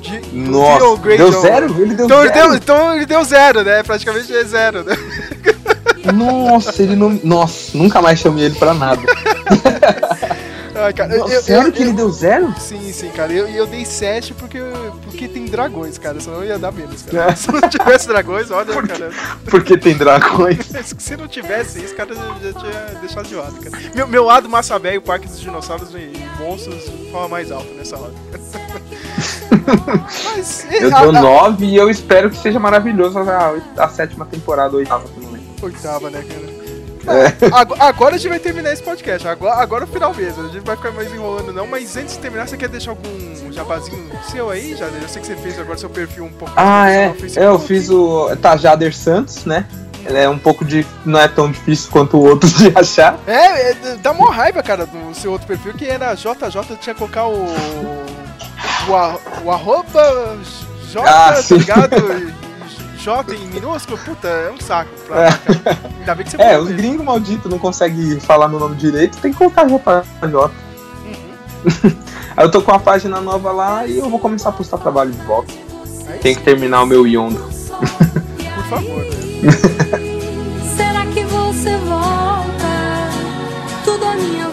De, Nossa, Theon deu zero? Ele deu então, zero. Ele deu, então ele deu zero, né? Praticamente é zero, né? Nossa, ele não. Nossa, nunca mais chamei ele pra nada. [LAUGHS] Ai, cara, eu, sério eu, que ele deu zero? Sim, sim, cara. E eu, eu dei 7 porque, porque tem dragões, cara. Senão ia dar menos, cara. É. [LAUGHS] Se não tivesse dragões, olha, Por cara. Porque tem dragões. [LAUGHS] Se não tivesse isso, cara, já tinha deixado de lado, cara. Meu, meu lado massa velho, o Parque dos Dinossauros e Monstros fala mais alto nessa hora. [LAUGHS] Mas, eu dou 9 e eu espero que seja maravilhoso a, a sétima temporada, a oitava também. Oitava, né, cara? É. Agora a gente vai terminar esse podcast. Agora, agora é o final mesmo. A gente vai ficar mais enrolando, não. Mas antes de terminar, você quer deixar algum jabazinho seu aí? Já, eu sei que você fez agora seu perfil um pouco. Ah, é. é. Eu fiz o Tajader Santos, né? Ele é um pouco de. não é tão difícil quanto o outro [LAUGHS] de achar. É, é dá uma raiva, cara, do seu outro perfil, que era JJ, tinha que colocar o. O, o arroba J, ah, tá ligado? [LAUGHS] J em minúsculo, puta, é um saco. Pra... É. Ainda bem que você [LAUGHS] É, os gringos malditos não conseguem falar meu nome direito, tem que colocar JJ. Uhum. [LAUGHS] Aí eu tô com uma página nova lá e eu vou começar a postar trabalho de volta. É tem que terminar o meu Yondo. [LAUGHS] Por favor. Né? Será que você volta? Tudo a minha